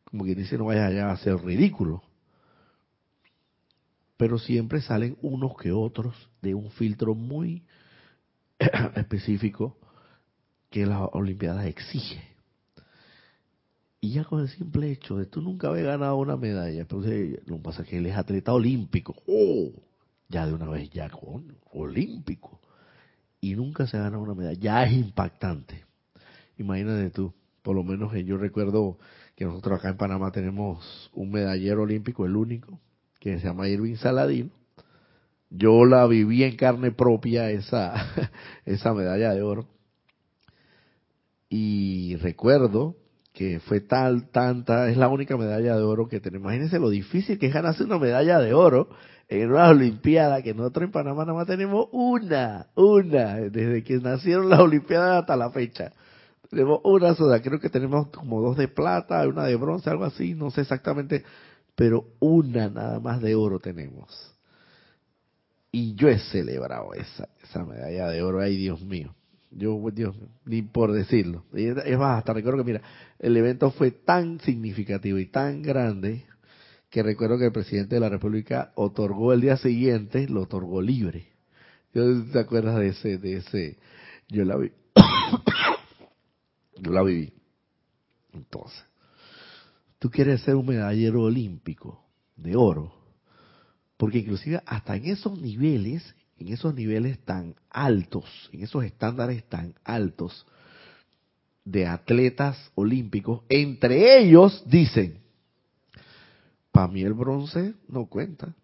como quien dice, no vaya allá a ser ridículo. Pero siempre salen unos que otros de un filtro muy *coughs* específico que la Olimpiada exige. Y ya con el simple hecho de tú nunca haber ganado una medalla, entonces lo que pasa es que él es atleta olímpico, oh, ya de una vez ya con olímpico, y nunca se gana una medalla, ya es impactante. Imagínate tú, por lo menos yo recuerdo que nosotros acá en Panamá tenemos un medallero olímpico, el único, que se llama Irving Saladino. Yo la viví en carne propia esa, *laughs* esa medalla de oro. Y recuerdo que fue tal, tanta, es la única medalla de oro que tenemos. Imagínense lo difícil que es ganarse una medalla de oro en una Olimpiada, que nosotros en Panamá nada más tenemos una, una, desde que nacieron las Olimpiadas hasta la fecha. Tenemos una sola, creo que tenemos como dos de plata, una de bronce, algo así, no sé exactamente, pero una nada más de oro tenemos. Y yo he celebrado esa, esa medalla de oro, ay Dios mío. Yo, Dios, ni por decirlo. Es más, hasta recuerdo que, mira, el evento fue tan significativo y tan grande que recuerdo que el presidente de la República otorgó el día siguiente, lo otorgó libre. ¿Te acuerdas de ese, de ese? Yo la vi. *coughs* Yo la viví. Entonces, tú quieres ser un medallero olímpico de oro, porque inclusive hasta en esos niveles en esos niveles tan altos, en esos estándares tan altos de atletas olímpicos, entre ellos dicen, para mí el bronce no cuenta,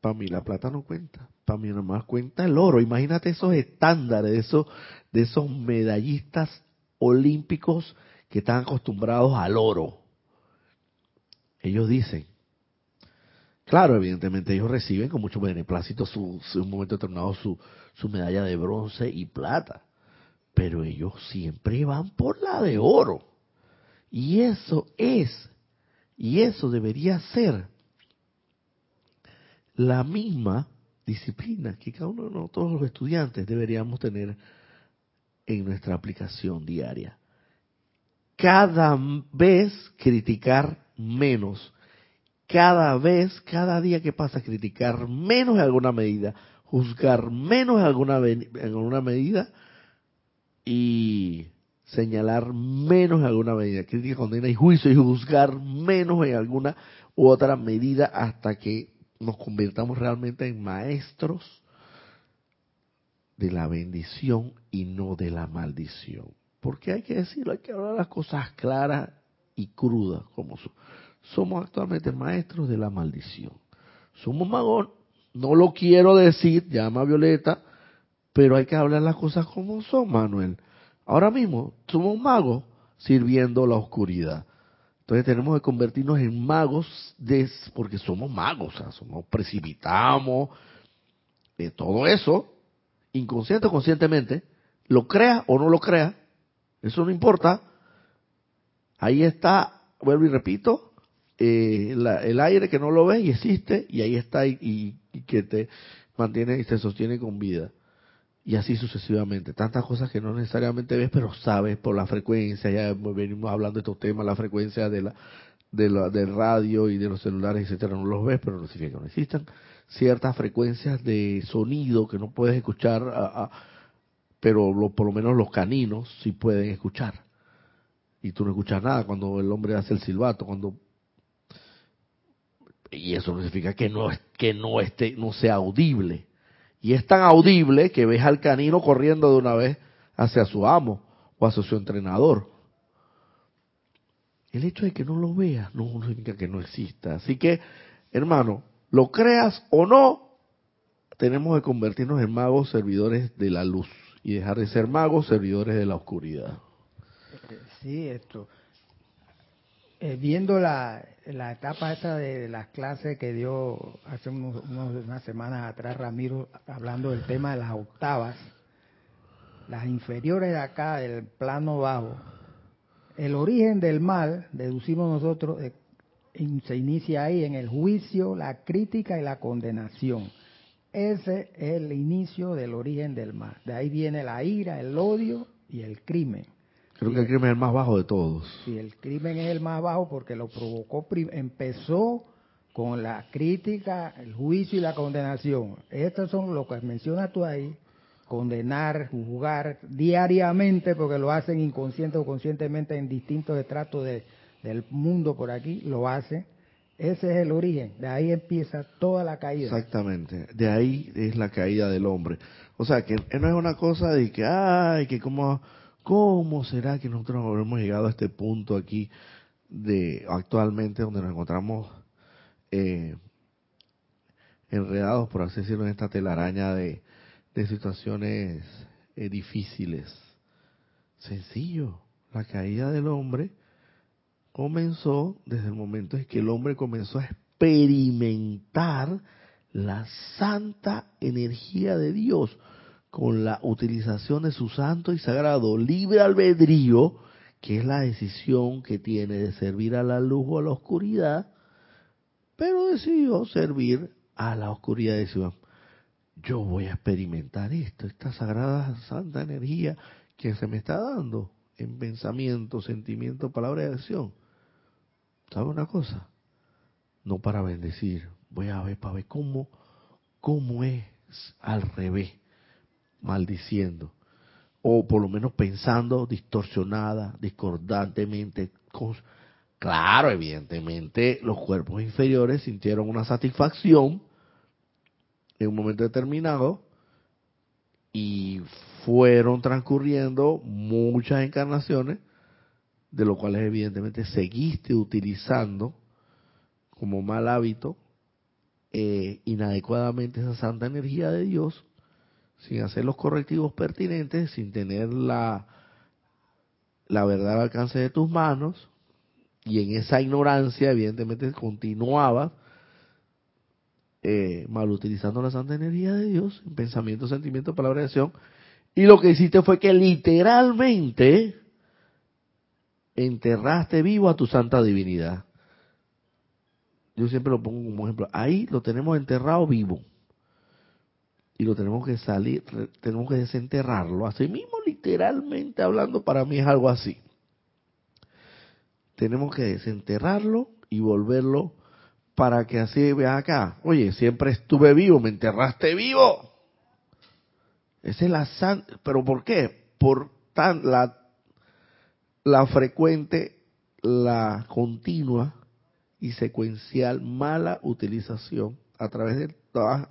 para mí la plata no cuenta, para mí más cuenta el oro. Imagínate esos estándares de esos, de esos medallistas olímpicos que están acostumbrados al oro. Ellos dicen, Claro, evidentemente ellos reciben con mucho beneplácito su, un momento determinado su medalla de bronce y plata, pero ellos siempre van por la de oro. Y eso es, y eso debería ser la misma disciplina que cada uno de nosotros los estudiantes deberíamos tener en nuestra aplicación diaria. Cada vez criticar menos cada vez, cada día que pasa, criticar menos en alguna medida, juzgar menos en alguna, en alguna medida y señalar menos en alguna medida. Crítica, condena y juicio y juzgar menos en alguna u otra medida hasta que nos convirtamos realmente en maestros de la bendición y no de la maldición. Porque hay que decirlo, hay que hablar las cosas claras y crudas como son somos actualmente maestros de la maldición. Somos magos, no lo quiero decir, llama Violeta, pero hay que hablar las cosas como son, Manuel. Ahora mismo somos magos sirviendo la oscuridad. Entonces tenemos que convertirnos en magos de, porque somos magos, o sea, somos precipitamos, de todo eso, inconsciente o conscientemente, lo crea o no lo crea, eso no importa. Ahí está, vuelvo y repito, eh, el aire que no lo ves y existe y ahí está y, que te mantiene y te sostiene con vida. Y así sucesivamente. Tantas cosas que no necesariamente ves, pero sabes por la frecuencia. Ya venimos hablando de estos temas, la frecuencia de la, de la, del radio y de los celulares, etcétera, no los ves, pero no significa que no existan ciertas frecuencias de sonido que no puedes escuchar, pero por lo menos los caninos sí pueden escuchar. y tú no escuchas nada cuando el hombre hace el silbato, cuando y eso no significa que no que no esté no sea audible. Y es tan audible que ves al canino corriendo de una vez hacia su amo o hacia su entrenador. El hecho de que no lo veas no significa que no exista. Así que, hermano, lo creas o no, tenemos que convertirnos en magos servidores de la luz y dejar de ser magos servidores de la oscuridad. Sí, esto. Eh, viendo la, la etapa esa de, las clases que dio hace unos, unas semanas atrás Ramiro, hablando del tema de las octavas, las inferiores de acá, del plano bajo, el origen del mal, deducimos nosotros, eh, se inicia ahí en el juicio, la crítica y la condenación. Ese es el inicio del origen del mal. De ahí viene la ira, el odio y el crimen. Creo que el crimen es el más bajo de todos. Sí, el crimen es el más bajo porque lo provocó, empezó con la crítica, el juicio y la condenación. Estos son lo que mencionas tú ahí, condenar, juzgar diariamente, porque lo hacen inconsciente o conscientemente en distintos estratos del mundo por aquí, lo hacen. Ese es el origen, de ahí empieza toda la caída. Exactamente, de ahí es la caída del hombre. O sea, que no es una cosa de que, ay, que como ¿Cómo será que nosotros habremos llegado a este punto aquí de actualmente donde nos encontramos eh, enredados, por así decirlo, en esta telaraña de, situaciones eh, difíciles? Sencillo, la caída del hombre comenzó desde el momento en que el hombre comenzó a experimentar la santa energía de Dios con la utilización de su santo y sagrado libre albedrío, que es la decisión que tiene de servir a la luz o a la oscuridad, pero decidió servir a la oscuridad. Decía, yo voy a experimentar esto, esta sagrada santa energía que se me está dando en pensamiento, sentimiento, palabra y acción. ¿Sabe una cosa? No para bendecir, voy a ver para ver cómo, cómo es al revés maldiciendo, o por lo menos pensando distorsionada, discordantemente. Claro, evidentemente los cuerpos inferiores sintieron una satisfacción en un momento determinado y fueron transcurriendo muchas encarnaciones, de lo cuales evidentemente seguiste utilizando como mal hábito eh, inadecuadamente esa santa energía de Dios sin hacer los correctivos pertinentes, sin tener la, la verdad al alcance de tus manos, y en esa ignorancia, evidentemente, continuaba eh, mal utilizando la santa energía de Dios, en pensamiento, sentimiento, palabra y acción, y lo que hiciste fue que literalmente enterraste vivo a tu santa divinidad. Yo siempre lo pongo como ejemplo. Ahí lo tenemos enterrado vivo y lo tenemos que salir, tenemos que desenterrarlo. Así mismo, literalmente hablando, para mí es algo así. Tenemos que desenterrarlo y volverlo para que así vea acá. Oye, siempre estuve vivo, me enterraste vivo. Esa es la santa. ¿Pero por qué? Por tan la, la frecuente, la continua y secuencial mala utilización a través de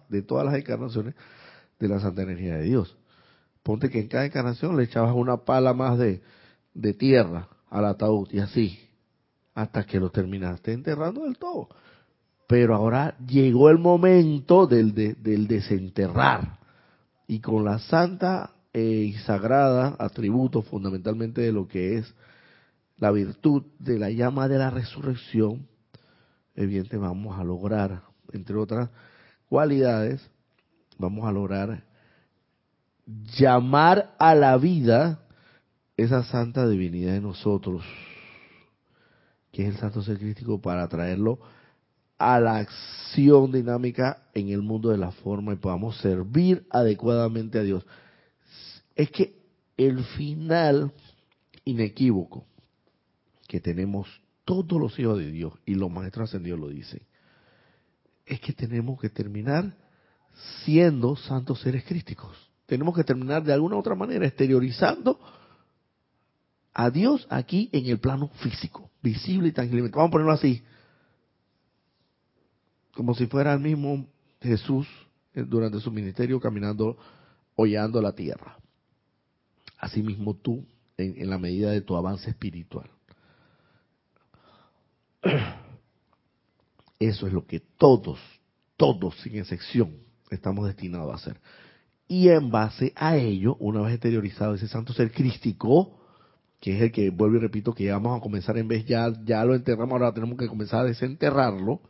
de todas las encarnaciones de la Santa Energía de Dios. Ponte que en cada encarnación le echabas una pala más de, de tierra al ataúd y así, hasta que lo terminaste enterrando del todo. Pero ahora llegó el momento del, del desenterrar. Y con la santa y sagrada atributo fundamentalmente de lo que es la virtud de la llama de la resurrección, evidentemente vamos a lograr, entre otras cualidades, vamos a lograr llamar a la vida esa santa divinidad de nosotros, que es el santo ser crístico, para traerlo a la acción dinámica en el mundo de la forma y podamos servir adecuadamente a Dios. Es que el final inequívoco que tenemos todos los hijos de Dios, y los maestros ascendidos lo dicen, es que tenemos que terminar siendo santos seres crísticos. Tenemos que terminar de alguna u otra manera exteriorizando a Dios aquí en el plano físico, visible y tangiblemente. Vamos a ponerlo así, como si fuera el mismo Jesús eh, durante su ministerio caminando, hollando la tierra. Asimismo tú, en la medida de tu avance espiritual. *clears throat* Eso es lo que todos, todos, sin excepción, estamos destinados a hacer. Y en base a ello, una vez exteriorizado ese santo ser crístico, que es el que, vuelvo y repito, que ya vamos a comenzar en vez ya, ya lo enterramos, ahora tenemos que comenzar a desenterrarlo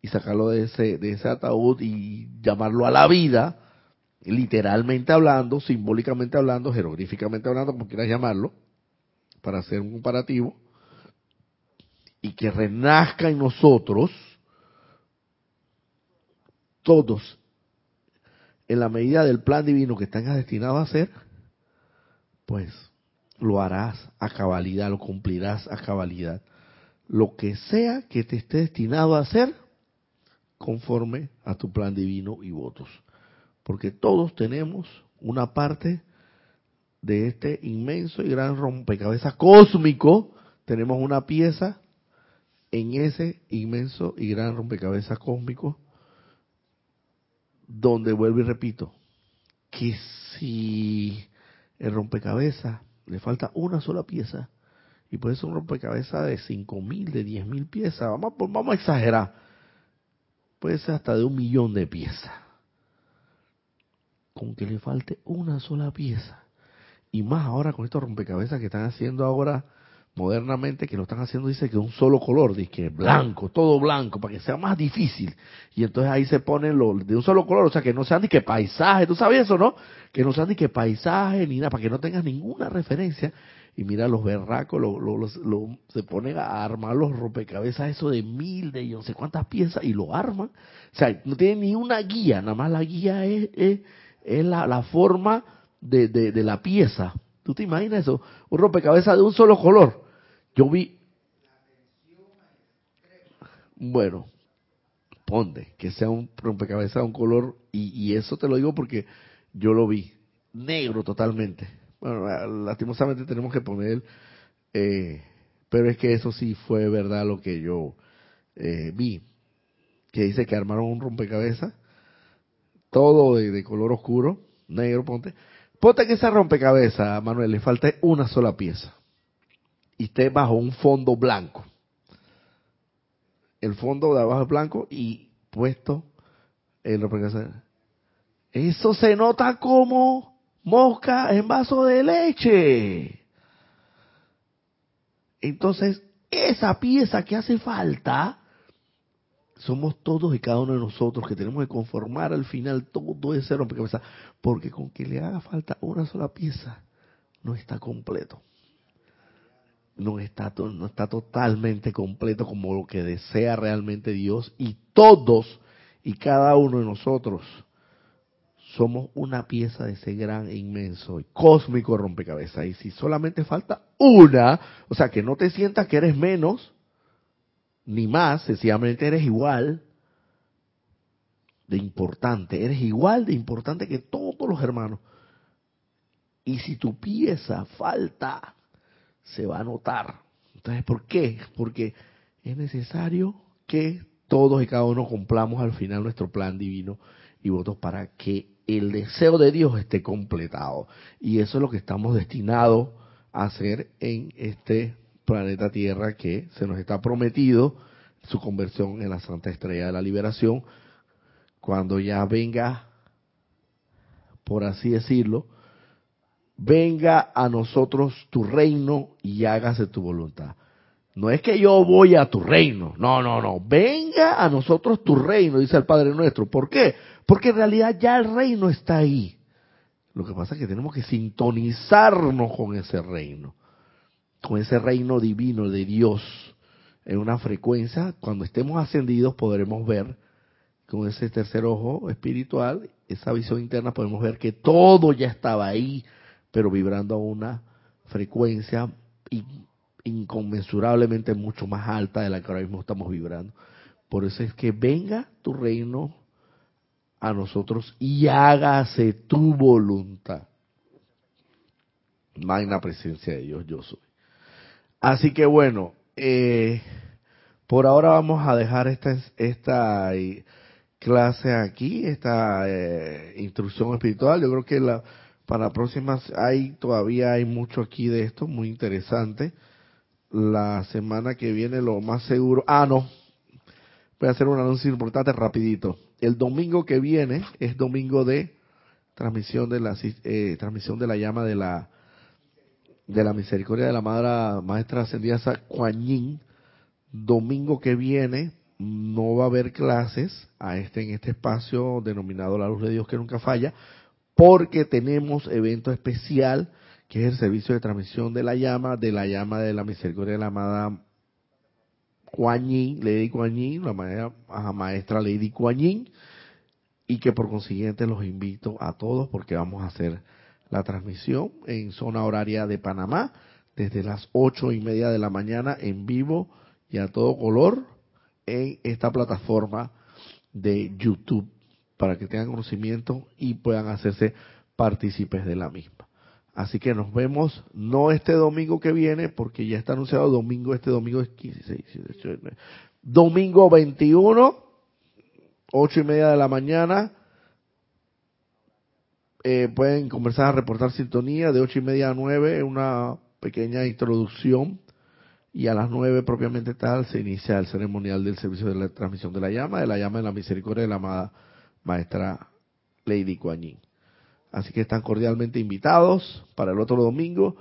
y sacarlo de ese, de ese ataúd y llamarlo a la vida, literalmente hablando, simbólicamente hablando, jeroglíficamente hablando, como quieras llamarlo, para hacer un comparativo, y que renazca en nosotros todos en la medida del plan divino que tengas destinado a hacer, pues lo harás a cabalidad, lo cumplirás a cabalidad. Lo que sea que te esté destinado a hacer, conforme a tu plan divino y votos. Porque todos tenemos una parte de este inmenso y gran rompecabezas cósmico, tenemos una pieza en ese inmenso y gran rompecabezas cósmico, donde vuelvo y repito, que si el rompecabezas le falta una sola pieza, y puede ser un rompecabezas de cinco mil, de diez mil piezas, vamos, vamos a exagerar, puede ser hasta de un millón de piezas, con que le falte una sola pieza, y más ahora con estos rompecabezas que están haciendo ahora modernamente que lo están haciendo dice que un solo color, dice que blanco, todo blanco, para que sea más difícil. Y entonces ahí se ponen de un solo color, o sea que no sean ni que paisaje, tú sabes eso, ¿no? Que no sean ni que paisaje ni nada, para que no tengas ninguna referencia. Y mira los berracos, lo, lo, se ponen a armar los rompecabezas, eso de mil, de no sé cuántas piezas, y lo arman. O sea, no tienen ni una guía, nada más la guía es, es, es la, la forma de, de, de la pieza. ¿Tú te imaginas eso? Un rompecabezas de un solo color yo vi, bueno, ponte que sea un rompecabezas de un color, y, eso te lo digo porque yo lo vi, negro totalmente. Bueno, lastimosamente tenemos que poner, eh, pero es que eso sí fue verdad lo que yo eh, vi, que dice que armaron un rompecabezas, todo de, color oscuro, negro, ponte. Ponte que ese rompecabezas, Manuel, le falta una sola pieza y esté bajo un fondo blanco. El fondo de abajo es blanco y puesto en lo Eso se nota como mosca en vaso de leche. Entonces, esa pieza que hace falta, somos todos y cada uno de nosotros que tenemos que conformar al final todo ese rompecabezas, porque con que le haga falta una sola pieza, no está completo no está, no está totalmente completo como lo que desea realmente Dios y todos y cada uno de nosotros somos una pieza de ese gran, inmenso y cósmico rompecabezas. Y si solamente falta una, o sea, que no te sientas que eres menos ni más, sencillamente eres igual de importante, eres igual de importante que todos los hermanos. Y si tu pieza falta, se va a notar. Entonces, ¿por qué? Porque es necesario que todos y cada uno cumplamos al final nuestro plan divino y votos para que el deseo de Dios esté completado. Y eso es lo que estamos destinados a hacer en este planeta Tierra que se nos está prometido su conversión en la Santa Estrella de la Liberación cuando ya venga, por así decirlo, venga a nosotros tu reino y hágase tu voluntad. No es que yo voy a tu reino, no, no, no, venga a nosotros tu reino, dice el Padre nuestro. ¿Por qué? Porque en realidad ya el reino está ahí. Lo que pasa es que tenemos que sintonizarnos con ese reino, con ese reino divino de Dios. En una frecuencia, cuando estemos ascendidos podremos ver con ese tercer ojo espiritual, esa visión interna, podemos ver que todo ya estaba ahí, pero vibrando a una frecuencia inconmensurablemente mucho más alta de la que ahora mismo estamos vibrando. Por eso es que venga tu reino a nosotros y hágase tu voluntad. Magna presencia de Dios, yo soy. Así que bueno, eh, por ahora vamos a dejar esta, esta eh, clase aquí, esta eh, instrucción espiritual. Yo creo que la, para próximas hay todavía hay mucho aquí de esto, muy interesante. La semana que viene lo más seguro, ah no, voy a hacer un anuncio importante rapidito. El domingo que viene es domingo de transmisión de la eh, transmisión de la llama de la de la misericordia de la madre maestra ascendida Kuan Yin. Domingo que viene no va a haber clases a este en este espacio denominado la luz de Dios que nunca falla, porque tenemos evento especial que es el servicio de transmisión de la llama, de la llama de la misericordia de la amada Kuan Yin, Lady Kuan Yin, la maestra, maestra Lady Kuan y que por consiguiente los invito a todos porque vamos a hacer la transmisión en zona horaria de Panamá desde las ocho y media de la mañana en vivo y a todo color en esta plataforma de YouTube para que tengan conocimiento y puedan hacerse partícipes de la misma. Así que nos vemos no este domingo que viene, porque ya está anunciado domingo, este domingo es 15, domingo 21, ocho y media de la mañana, eh, pueden comenzar a reportar sintonía de ocho y media a nueve, una pequeña introducción. Y a las nueve propiamente tal se inicia el ceremonial del servicio de la transmisión de la llama, de la llama de la misericordia de la amada maestra Lady Kuan Así que están cordialmente invitados para el otro domingo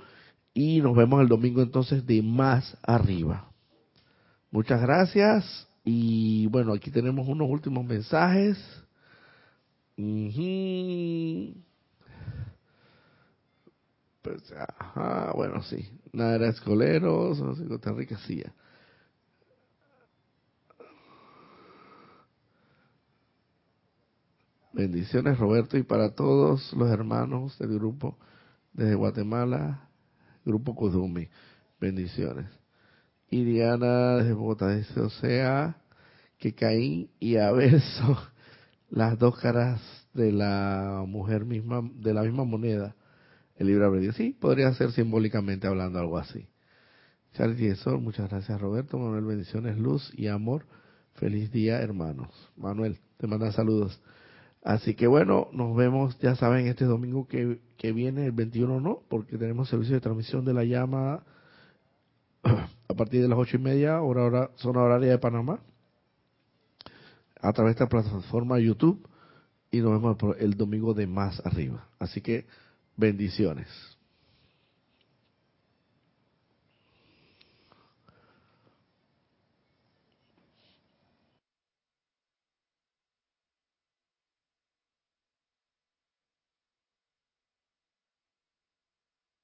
y nos vemos el domingo entonces de más arriba. Muchas gracias y bueno, aquí tenemos unos últimos mensajes. Pues, ajá, bueno, sí. Nada escoleros, no sé, Costa Rica, sí. Bendiciones, Roberto, y para todos los hermanos del grupo desde Guatemala, Grupo Kudumi. Bendiciones. Y Diana desde Bogotá dice, o sea, que Caín y Abel son *laughs* las dos caras de la mujer misma, de la misma moneda el libro albedrío. Sí, podría ser simbólicamente hablando algo así. Charity Sol, muchas gracias Roberto. Manuel, bendiciones, luz y amor. Feliz día, hermanos. Manuel, te manda saludos. Así que bueno, nos vemos, ya saben, este domingo que, que viene, el 21 no, porque tenemos servicio de transmisión de la llama *clears throat* a partir de las ocho y media, hora, hora, zona horaria de Panamá, a través de esta plataforma YouTube, y nos vemos el domingo de más arriba. Así que Bendiciones.